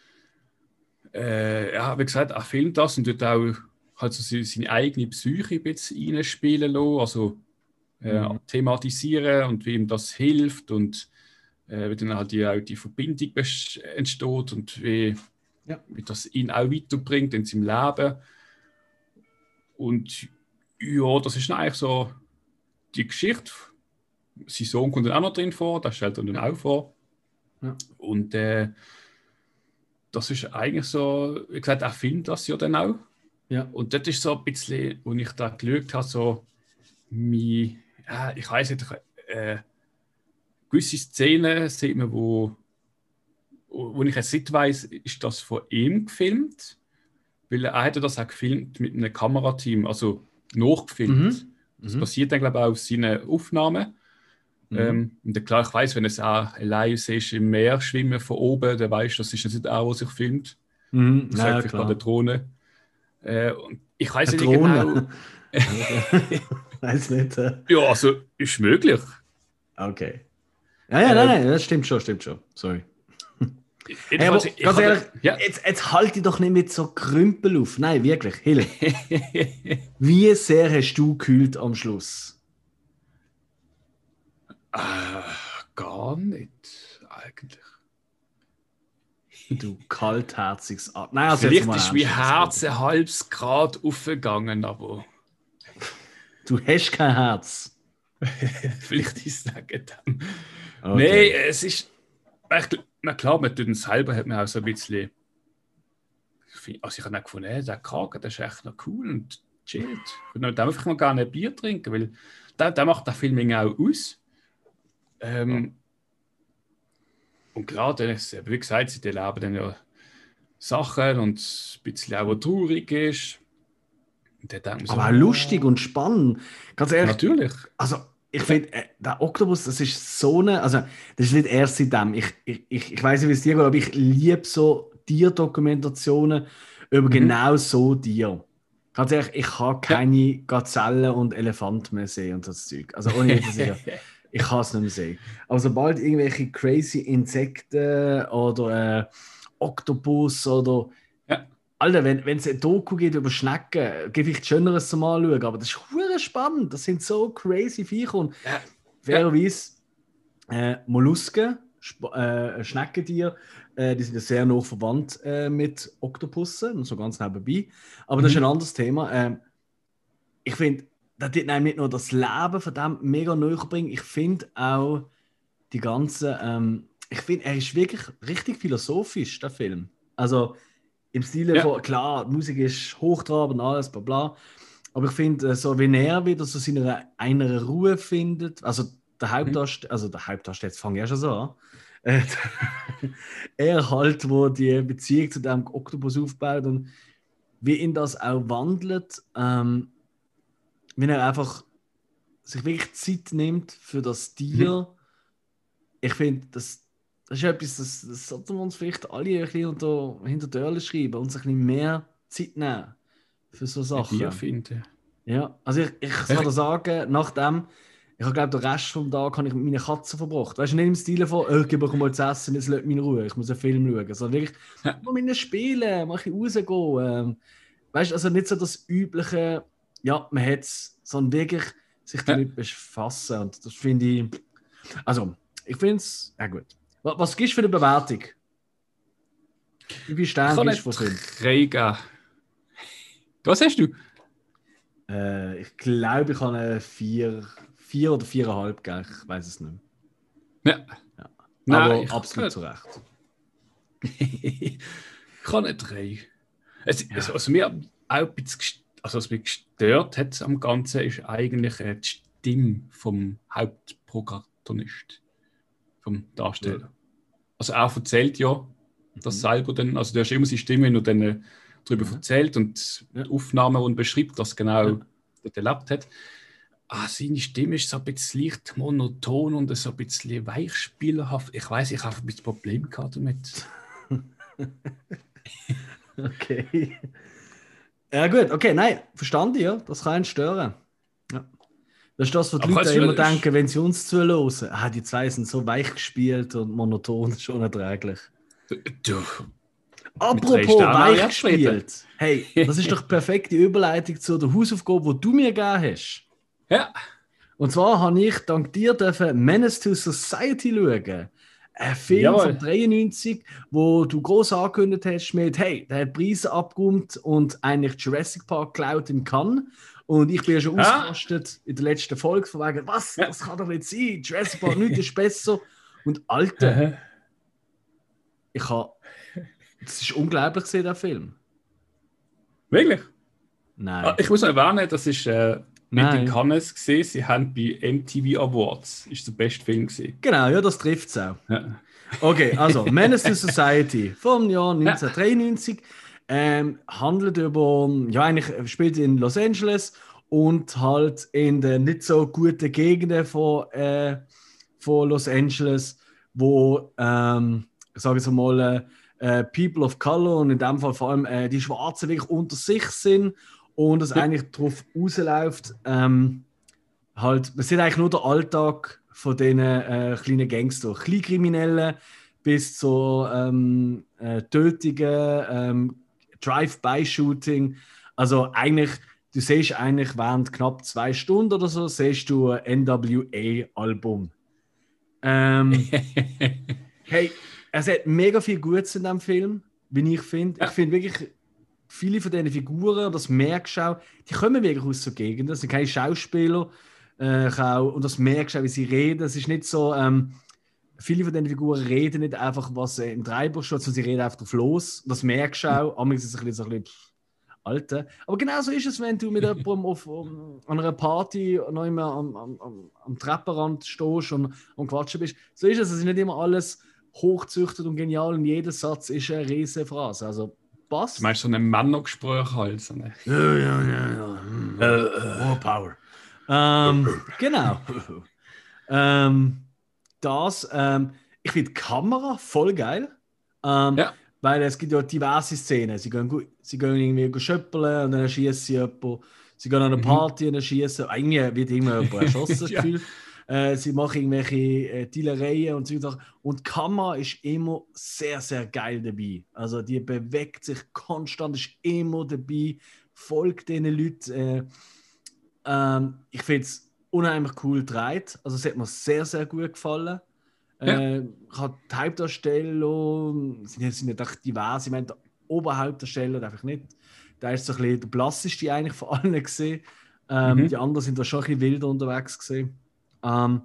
äh, ja, wie gesagt, er filmt das und tut auch halt so seine- eigene Psyche ein bisschen reinspielen lassen, also äh, Mhm. thematisieren und wie ihm das hilft und äh, wie dann halt die, auch die Verbindung entsteht und wie, Ja. wie das ihn auch weiterbringt in seinem Leben. Und ja, das ist dann eigentlich so die Geschichte. Sein Sohn kommt dann auch noch drin vor, das stellt er dann auch vor. Ja. Und äh, das ist eigentlich so, wie gesagt, er filmt das ja dann auch. Ja. Und das ist so ein bisschen, wo ich da geschaut habe, so, mein, ja, ich weiß nicht, äh, gewisse Szenen sieht man, wo, wo ich jetzt nicht weiß, ist das von ihm gefilmt? Weil er hätte das auch gefilmt mit einem Kamerateam, also nachgefilmt. Das Mhm. passiert dann, glaube ich, auch auf seinen Aufnahmen. Mhm. Ähm, und dann, klar, ich weiß, wenn es auch allein siehst, im Meer schwimmen von oben, dann weißt du, das ist jetzt nicht er, der sich filmt. Mhm. Das Ja, vielleicht bei der. Drohne. Äh, und ich weiß nicht genau. Weiß nicht. äh. Ja, also ist möglich. Okay. Ja, ja, nein, nein, das stimmt schon, stimmt schon. Sorry. Hey, aber, ganz ehrlich, ja. jetzt, jetzt halte ich doch nicht mit so Krümpel auf. Nein, wirklich, Hill. Wie sehr hast du gekühlt am Schluss? Äh, gar nicht, eigentlich. Du kaltherziges Ab. Nein, also Vielleicht ist wie Herz ein halbes Grad aufgegangen, aber. Du hast kein Herz. Vielleicht ist es dann. Okay. Nein, es ist. Na klar, man tut selber, hat man auch so ein bisschen. Also ich habe auch gefunden, hey, der Kragen, der ist echt noch cool und chillt. Ich würde einfach mal gerne ein Bier trinken, weil der, der macht das Filming auch aus. Ähm, und gerade, wie gesagt, sie erleben dann ja Sachen und ein bisschen auch, was traurig ist. So, Aber auch lustig und spannend. Ganz ehrlich. Natürlich. Also, ich finde, äh, der Oktopus, das ist so eine. Also, das ist nicht erst seitdem. Ich, ich, ich, ich weiß nicht, wie es dir geht, aber ich liebe so Tierdokumentationen über mhm. genau so Tiere. Ganz ehrlich, ich habe keine ja. Gazellen und Elefanten mehr sehen und das Zeug. Also, ohne zu sagen. ich kann es nicht mehr sehen. Aber sobald irgendwelche crazy Insekten oder äh, Oktopus oder. Alter, wenn es ein Doku geht über Schnecken, gibt ich Schöneres zum Anschauen, aber das ist hure spannend. Das sind so crazy Viecher. Und ja. fairerweise, äh, Mollusken, Sp äh, Schneckentier, äh, die sind ja sehr nah verwandt äh, mit Oktopussen, so ganz nebenbei. Aber mhm. das ist mhm. ein anderes Thema. Ähm, ich finde, das tut einem nicht nur das Leben von dem mega näher bringen, ich finde auch die ganze, ähm, ich finde, er ist wirklich richtig philosophisch, der Film. Also im Stile ja. von, klar, Musik ist hochtrabend, alles, bla bla. Aber ich finde, äh, so wie er wieder so seine einer Ruhe findet, also der Hauptdarsteller, mhm. also der Hauptdarsteller, jetzt fange ich ja schon so an. Äh, er halt, wo die Beziehung zu dem Oktopus aufbaut und wie ihn das auch wandelt. Ähm, wenn er einfach sich wirklich Zeit nimmt für das Tier, mhm. ich finde, das, das ist etwas, das, das sollten wir uns vielleicht alle ein bisschen unter, hinter die Ohren schreiben und sich ein bisschen mehr Zeit nehmen für so Sachen. Ich finde. Ja, also ich, ich kann dir sagen, nachdem, ich glaube den Rest vom Tag habe ich mit meinen Katzen verbracht. Weißt du, nicht im Stil von, oh, ich gebe mal zu essen, jetzt lässt mich in Ruhe, ich muss einen Film schauen. Sondern wirklich, ja. mal mit ihnen spielen, mal ein bisschen rausgehen. Ähm, weißt du, also nicht so das übliche, ja, man hat es, sondern wirklich sich damit ja. befassen. Und das finde ich, also, ich finde es, ja gut. Was, was gibst du für eine Bewertung? Wie viel Sterne gibst du von Film? Was hast du? Äh, ich glaube, ich habe eine 4 vier oder 4,5 gegeben. Ich weiß es nicht mehr. Ja. ja. Nein, Aber absolut zu Recht. ich kann eine 3. Es, ja. also, mir auch ein bisschen also was mich gestört hat am Ganzen, ist eigentlich äh, die Stimme vom Hauptprotagonist, vom Darsteller. Also er erzählt ja das mhm. selber dann, also du hast immer seine Stimme, wenn er dann äh, darüber ja. erzählt und ja. Aufnahmen und beschreibt, was genau ja. er erlebt hat. Ah, seine Stimme ist so ein bisschen leicht monoton und so ein bisschen weichspielerhaft. Ich weiß, ich habe ein bisschen Probleme damit. okay. Ja, gut, okay, nein, verstanden, ja. Das kann einen stören. Das ist das, was die Aber Leute immer denken, wenn sie uns zuhören. Ah, die zwei sind so weich gespielt und monoton, schon erträglich. Du. Apropos weich gespielt. Hey, das ist doch perfekte Überleitung zu der Hausaufgabe, die du mir gegeben hast. Ja. Und zwar habe ich dank dir dürfen Menace to Society schauen. Ein Film Jawohl. von 93, wo du groß angekündigt hast mit, hey, der hat Preise abgeräumt und eigentlich Jurassic Park geklaut in Cannes. Und ich bin ja schon ja. ausgerastet in der letzten Folge von wegen, was, ja. das kann doch nicht sein, Jurassic Park, nichts ist besser. Und Alter, ich habe, das ist unglaublich gesehen, der Film. Wirklich? Nein. Ah, ich muss noch erwähnen, das ist äh, mit den Cannes gesehen. Sie haben bei MTV Awards ist der beste Film gesehen. Genau, ja, das trifft es auch. Ja. Okay, also Menace to Society vom Jahr 1993 ja. ähm, handelt über, ja, eigentlich spielt in Los Angeles und halt in den nicht so guten Gegenden von, äh, von Los Angeles, wo, ähm, sage ich mal, äh, People of Color und in dem Fall vor allem äh, die Schwarzen wirklich unter sich sind und es eigentlich darauf rausläuft, ähm, halt, man sieht eigentlich nur den Alltag von diesen äh, kleinen Gangster, Kleinkriminellen, bis zu ähm, äh, Tötungen, ähm, Drive-by-Shooting. Also eigentlich, du siehst eigentlich während knapp zwei Stunden oder so, siehst du ein NWA-Album. Ähm, hey, es hat mega viel Gutes in diesem Film, wie ich finde. Ich finde wirklich, viele von diesen Figuren, das merkst du auch, die kommen wirklich aus so Gegenden. Das sind keine Schauspieler. Äh, auch, und das merkst du auch, wie sie reden. Es ist nicht so, ähm, viele von diesen Figuren reden nicht einfach, was äh, im Treibbuch steht, sondern sie reden einfach drauf los. Das merkst du auch. Am ist es ein bisschen so ein bisschen Alter. Aber genauso ist es, wenn du mit jemandem auf, um, an einer Party noch immer am, am, am Treppenrand stehst und am Quatschen bist. So ist es. Es ist nicht immer alles hochzüchtet und genial und jeder Satz ist eine riesige Phrase. Also passt. Du meinst so ein Männergespräch halt? So eine... Ja, ja, ja. ja. Hm. Äh, äh. More power. Ähm, genau. ähm, das, ähm, ich finde die Kamera voll geil. Ähm, ja. Weil es gibt ja diverse Szenen. Sie gehen, sie gehen irgendwie schöppeln und dann schießen sie jemanden. Sie gehen an eine mhm. Party mhm. und dann schießen. Irgendwie wird immer jemand erschossen, das Gefühl. Äh, sie machen irgendwelche äh, Dealereien und so Sachen. Und die Kamera ist immer sehr, sehr geil dabei. Also die bewegt sich konstant, ist immer dabei, folgt diesen Leuten. Äh, ähm, ich finde es unheimlich cool gedreht. Also es hat mir sehr, sehr gut gefallen. Ja. Äh, ich habe die Hauptdarsteller, sind, sind nicht echt divers. Ich meine, der Oberhauptdarsteller einfach nicht. Der ist so ein bisschen der blasseste eigentlich von allen gesehen. Ähm, mhm. Die anderen sind da schon ein bisschen wilder unterwegs gesehen. Ähm,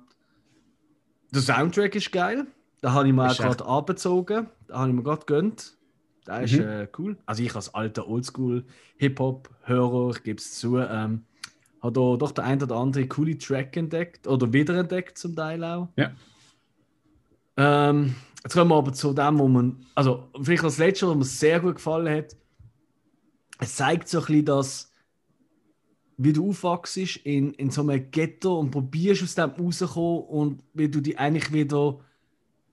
der Soundtrack ist geil. Da habe ich mir gerade abgezogen. Da habe ich mir gerade gönnt. Ist mhm. äh, cool. Also ich als alter Oldschool-Hip-Hop-Hörer, ich gebe es zu, ähm, habe da doch der ein oder andere coole Track entdeckt oder wiederentdeckt zum Teil auch. Ja. Ähm, jetzt kommen wir aber zu dem, wo man, also vielleicht das letzte, was mir sehr gut gefallen hat. Es zeigt so ein bisschen, dass wie du aufwachst in, in so einem Ghetto und probierst aus dem rauszukommen und wie du die eigentlich wieder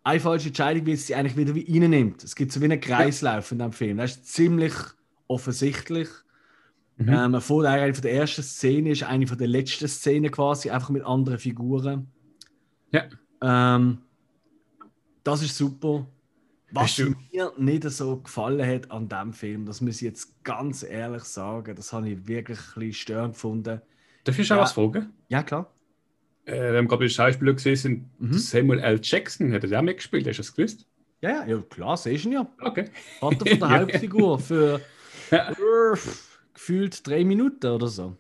eine falsche Entscheidung, wie sie eigentlich wieder wie reinnimmt. Es gibt so wie einen Kreislauf in dem Film. Das ist ziemlich offensichtlich. Mhm. Ähm, eine von der ersten Szene ist eine von der letzten Szenen quasi, einfach mit anderen Figuren. Ja. Ähm, das ist super. Was mir nicht so gefallen hat an dem Film, das muss ich jetzt ganz ehrlich sagen, das habe ich wirklich ein bisschen störend gefunden. Darf ich schon ja. was fragen? Ja, klar. Äh, wir haben gerade bei Schauspieler gesehen, sind mhm. Samuel L. Jackson, hat er auch mitgespielt, hast du das gewusst? Ja, ja, klar, siehst du ihn ja. Okay. Vater von der Hauptfigur für ja. gefühlt drei Minuten oder so.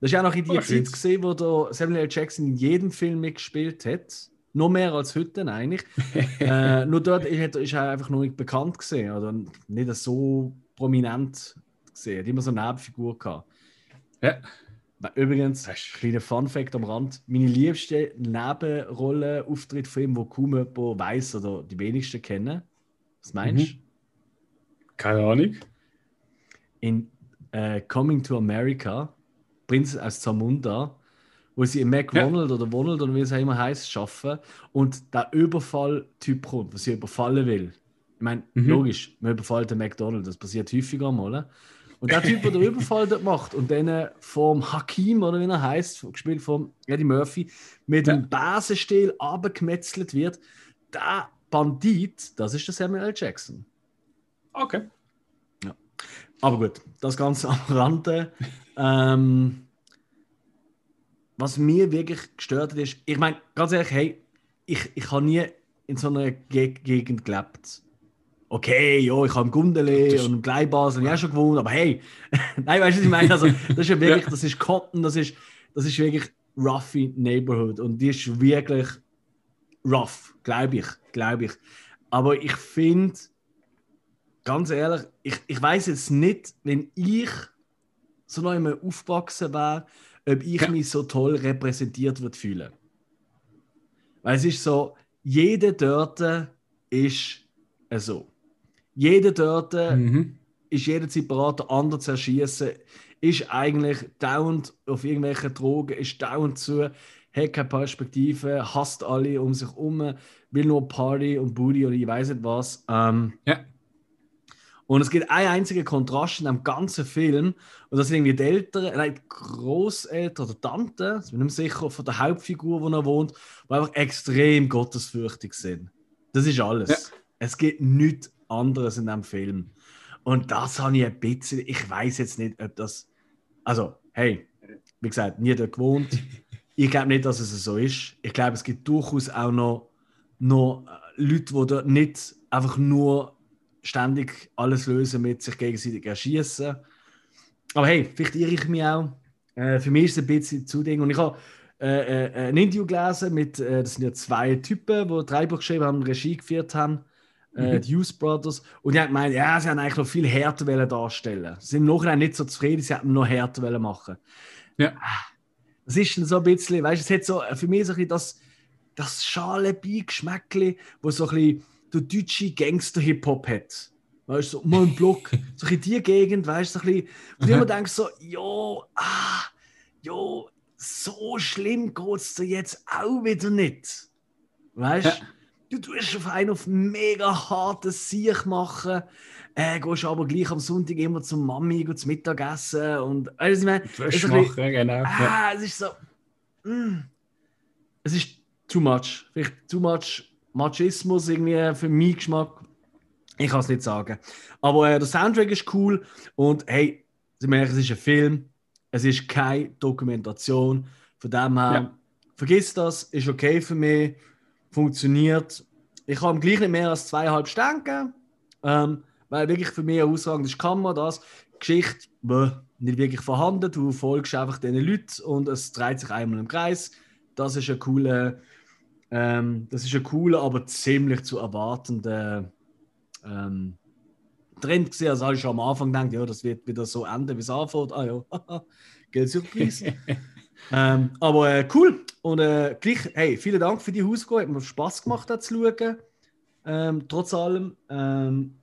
Das ist ja noch in die oh, Zeit gesehen, wo der Samuel L. Jackson in jedem Film mitgespielt hat. Noch mehr als heute eigentlich. äh, nur dort ist er einfach noch nicht bekannt gesehen oder nicht so prominent gesehen. Hat immer so eine Nebenfigur gehabt. Ja. Übrigens, kleiner Fun-Fact am Rand: Meine liebste Nebenrolle, Auftritt von ihm, wo kaum jemand weiß oder die wenigsten kennen. Was meinst du? Mhm. Keine Ahnung. In äh, Coming to America, Prinz aus Zamunda, wo sie im McDonald ja. oder Ronald oder wie es auch immer heißt, arbeiten und der Überfall-Typ kommt, was sie überfallen will. Ich meine, mhm. logisch, man überfällt den McDonald, das passiert häufiger mal. Und der Typ, der den Überfall dort macht und dann vom Hakim, oder wie er heißt, gespielt von Eddie Murphy, mit ja. dem Basenstiel abgemetzelt wird, der Bandit, das ist der Samuel L. Jackson. Okay. Ja. Aber gut, das Ganze am Rande. ähm, was mir wirklich gestört hat, ist, ich meine, ganz ehrlich, hey, ich, ich habe nie in so einer Ge Gegend gelebt. Okay, ja, ich habe im Gundele und im Gleibasel ja schon gewohnt, aber hey, nein, weißt du, was ich meine? Also, das ist ja wirklich, das ist Cotton, das ist, das ist wirklich roughy Neighborhood und die ist wirklich rough, glaube ich, glaube ich. Aber ich finde, ganz ehrlich, ich, ich weiß jetzt nicht, wenn ich so noch einmal aufgewachsen wäre, ob ich ja. mich so toll repräsentiert würde fühlen. Weil es ist so, jede dort ist so. Jede dort mhm. ist jederzeit bereit, anderen zu erschießen, ist eigentlich dauernd auf irgendwelchen Drogen, ist dauernd zu, hat keine Perspektive, hasst alle um sich herum, will nur Party und Booty oder ich weiß nicht was. Ähm, ja. Und es gibt einen einzigen Kontrast in dem ganzen Film. Und das sind irgendwie die Eltern, nein, Großeltern oder Tanten, ich bin nicht sicher, von der Hauptfigur, wo er wohnt, die einfach extrem gottesfürchtig sind. Das ist alles. Ja. Es gibt nichts anderes in dem Film. Und das habe ich ein bisschen, ich weiß jetzt nicht, ob das, also, hey, wie gesagt, nie dort gewohnt. ich glaube nicht, dass es so ist. Ich glaube, es gibt durchaus auch noch, noch äh, Leute, die da nicht einfach nur ständig alles lösen mit sich gegenseitig erschießen. Aber hey, vielleicht irre ich mich auch. Äh, für mich ist es ein bisschen zu Ding. Und ich habe äh, äh, ein Interview gelesen mit, äh, das sind ja zwei Typen, die drei Buch geschrieben haben, Regie geführt haben äh, mhm. die Hughes Brothers. Und die haben gemeint, ja, sie haben eigentlich noch viel härter darstellen Sie sind noch nicht so zufrieden, sie hätten noch härter machen Ja. Das ist so ein bisschen, weißt du, es hat so für mich so ein bisschen das, das schale Beigeschmäckli, wo so ein bisschen der deutsche Gangster-Hip-Hop hat. Weißt du, so mal ein Block, so in die Gegend, weißt du, so ein bisschen, wo du immer denkst, so, jo, ah, jo, so schlimm geht es dir jetzt auch wieder nicht. Weißt du? Ja du tust auf einen auf mega hartes Sieg machen, äh, gehst aber gleich am Sonntag immer zum Mami zum Mittagessen und also, ich meine, es, machen, genau. ah, es ist so, mm, es ist too much, vielleicht too much Machismus irgendwie für meinen Geschmack. Ich kann es nicht sagen. Aber äh, der Soundtrack ist cool und hey, Sie merken, es ist ein Film, es ist keine Dokumentation. Von dem her, ja. vergiss das, ist okay für mich funktioniert. Ich habe gleich nicht mehr als zweieinhalb Sterne gegeben, ähm, weil wirklich für mich eine aussagende Kammer das. Geschichte bäh, nicht wirklich vorhanden. Du folgst einfach diesen Leuten und es dreht sich einmal im Kreis. Das ist ein cooler, ähm, das ist ein cooler, aber ziemlich zu erwartender ähm, Trend gesehen. Also habe ich schon am Anfang gedacht, ja, das wird wieder so enden, wie es anfängt. Ah ja, Geld Surprise. ähm, aber äh, cool. Und äh, gleich, hey, vielen Dank für die Hausaufgabe. Hat mir Spaß gemacht, da zu schauen. Ähm, trotz allem. Ähm,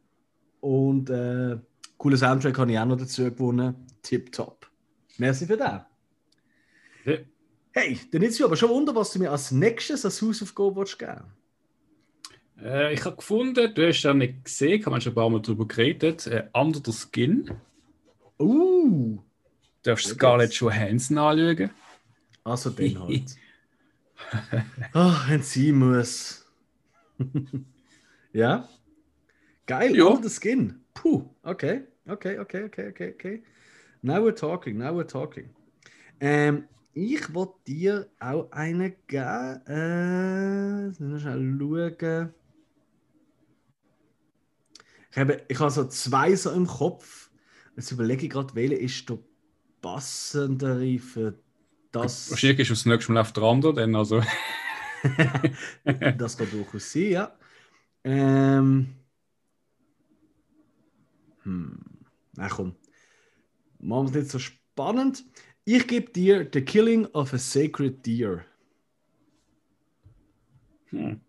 und äh, cooler Soundtrack habe ich auch noch dazu gewonnen. Tipptopp. Merci für das. Hey, dann ist es aber schon Wunder, was du mir als nächstes als Hausaufgabe willst geben äh, Ich habe gefunden, du hast ja nicht gesehen, haben wir schon ein paar Mal darüber geredet, äh, Under the Skin. Uh! Du darfst Scarlett Johansson anschauen. Also den halt. Ach, wenn sie muss. ja? Geil, ja. the Skin. Puh, okay, okay, okay, okay, okay, okay. Now we're talking, now we're talking. Ähm, ich wollte dir auch eine geben. Äh, schnell schauen. Ich habe, ich habe so zwei so im Kopf. Jetzt überlege ich gerade, welche ist der passendere für das. Wahrscheinlich ist das nächste Mal auf der andere, denn also. das kann durchaus sein, ja. Ähm. Hm. Na komm. Machen wir es nicht so spannend. Ich gebe dir The Killing of a Sacred Deer. Hm.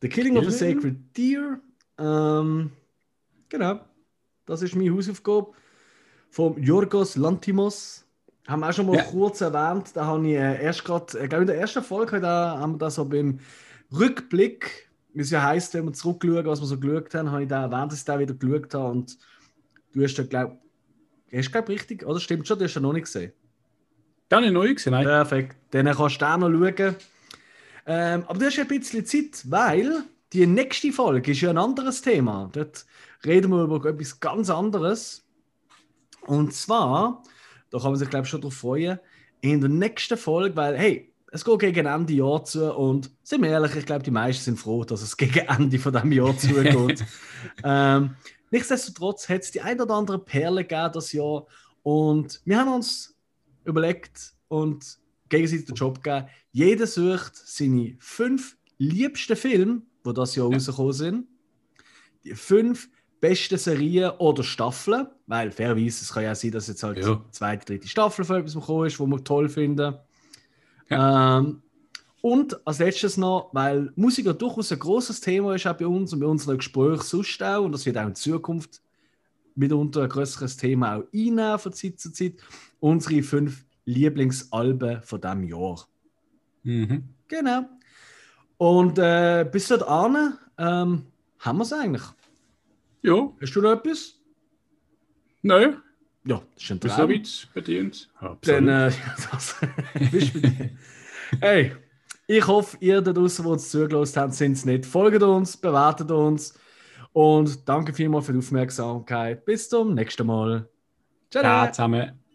The Killing, Killing of a Sacred Deer. Ähm, genau. Das ist meine Hausaufgabe. Vom Jorgos Lantimos haben wir auch schon mal ja. kurz erwähnt. Da habe ich äh, erst gerade, äh, in der ersten Folge da, haben wir da so beim Rückblick, wie es ja heisst, wenn wir zurückschauen, was wir so geschaut haben, habe ich da erwähnt, dass ich da wieder geschaut habe. Und du hast da, glaube hast glaube richtig, oder stimmt schon, du hast ja noch nicht gesehen. Gar nicht neu gesehen, nein. Perfekt. Dann kannst du auch noch schauen. Ähm, aber du hast ein bisschen Zeit, weil die nächste Folge ist ja ein anderes Thema. Dort reden wir über etwas ganz anderes. Und zwar da kann man sich, glaube ich, schon darauf freuen. In der nächsten Folge, weil, hey, es geht gegen Ende Jahr zu und sind wir ehrlich, ich glaube, die meisten sind froh, dass es gegen Ende von diesem Jahr zugeht. ähm, nichtsdestotrotz hat es die ein oder andere Perle gegeben das Jahr und wir haben uns überlegt und gegenseitig den Job gegeben. Jeder sucht seine fünf liebsten Filme, die das Jahr ja. rausgekommen sind. Die fünf besten Serien oder Staffeln, weil fairerweise, es kann ja sein, dass jetzt halt ja. die zweite, dritte Staffel von etwas gekommen ist, wo wir toll finden. Ja. Ähm, und als letztes noch, weil Musik ja durchaus ein großes Thema ist auch bei uns und bei unseren Gesprächen sonst auch, und das wird auch in Zukunft mitunter ein größeres Thema auch einnehmen von Zeit zu Zeit, unsere fünf Lieblingsalben von diesem Jahr. Mhm. Genau. Und äh, bis dahin ähm, haben wir es eigentlich. Ja. Hast du noch etwas? Nein. Ja, das ist ein Traum. Weit bedient. Dann, äh, das bist bedient. hey, Ich hoffe, ihr da draußen, die uns zugelassen habt, sind es nicht. Folgt uns, bewertet uns und danke vielmals für die Aufmerksamkeit. Bis zum nächsten Mal. Ciao, Ciao zusammen.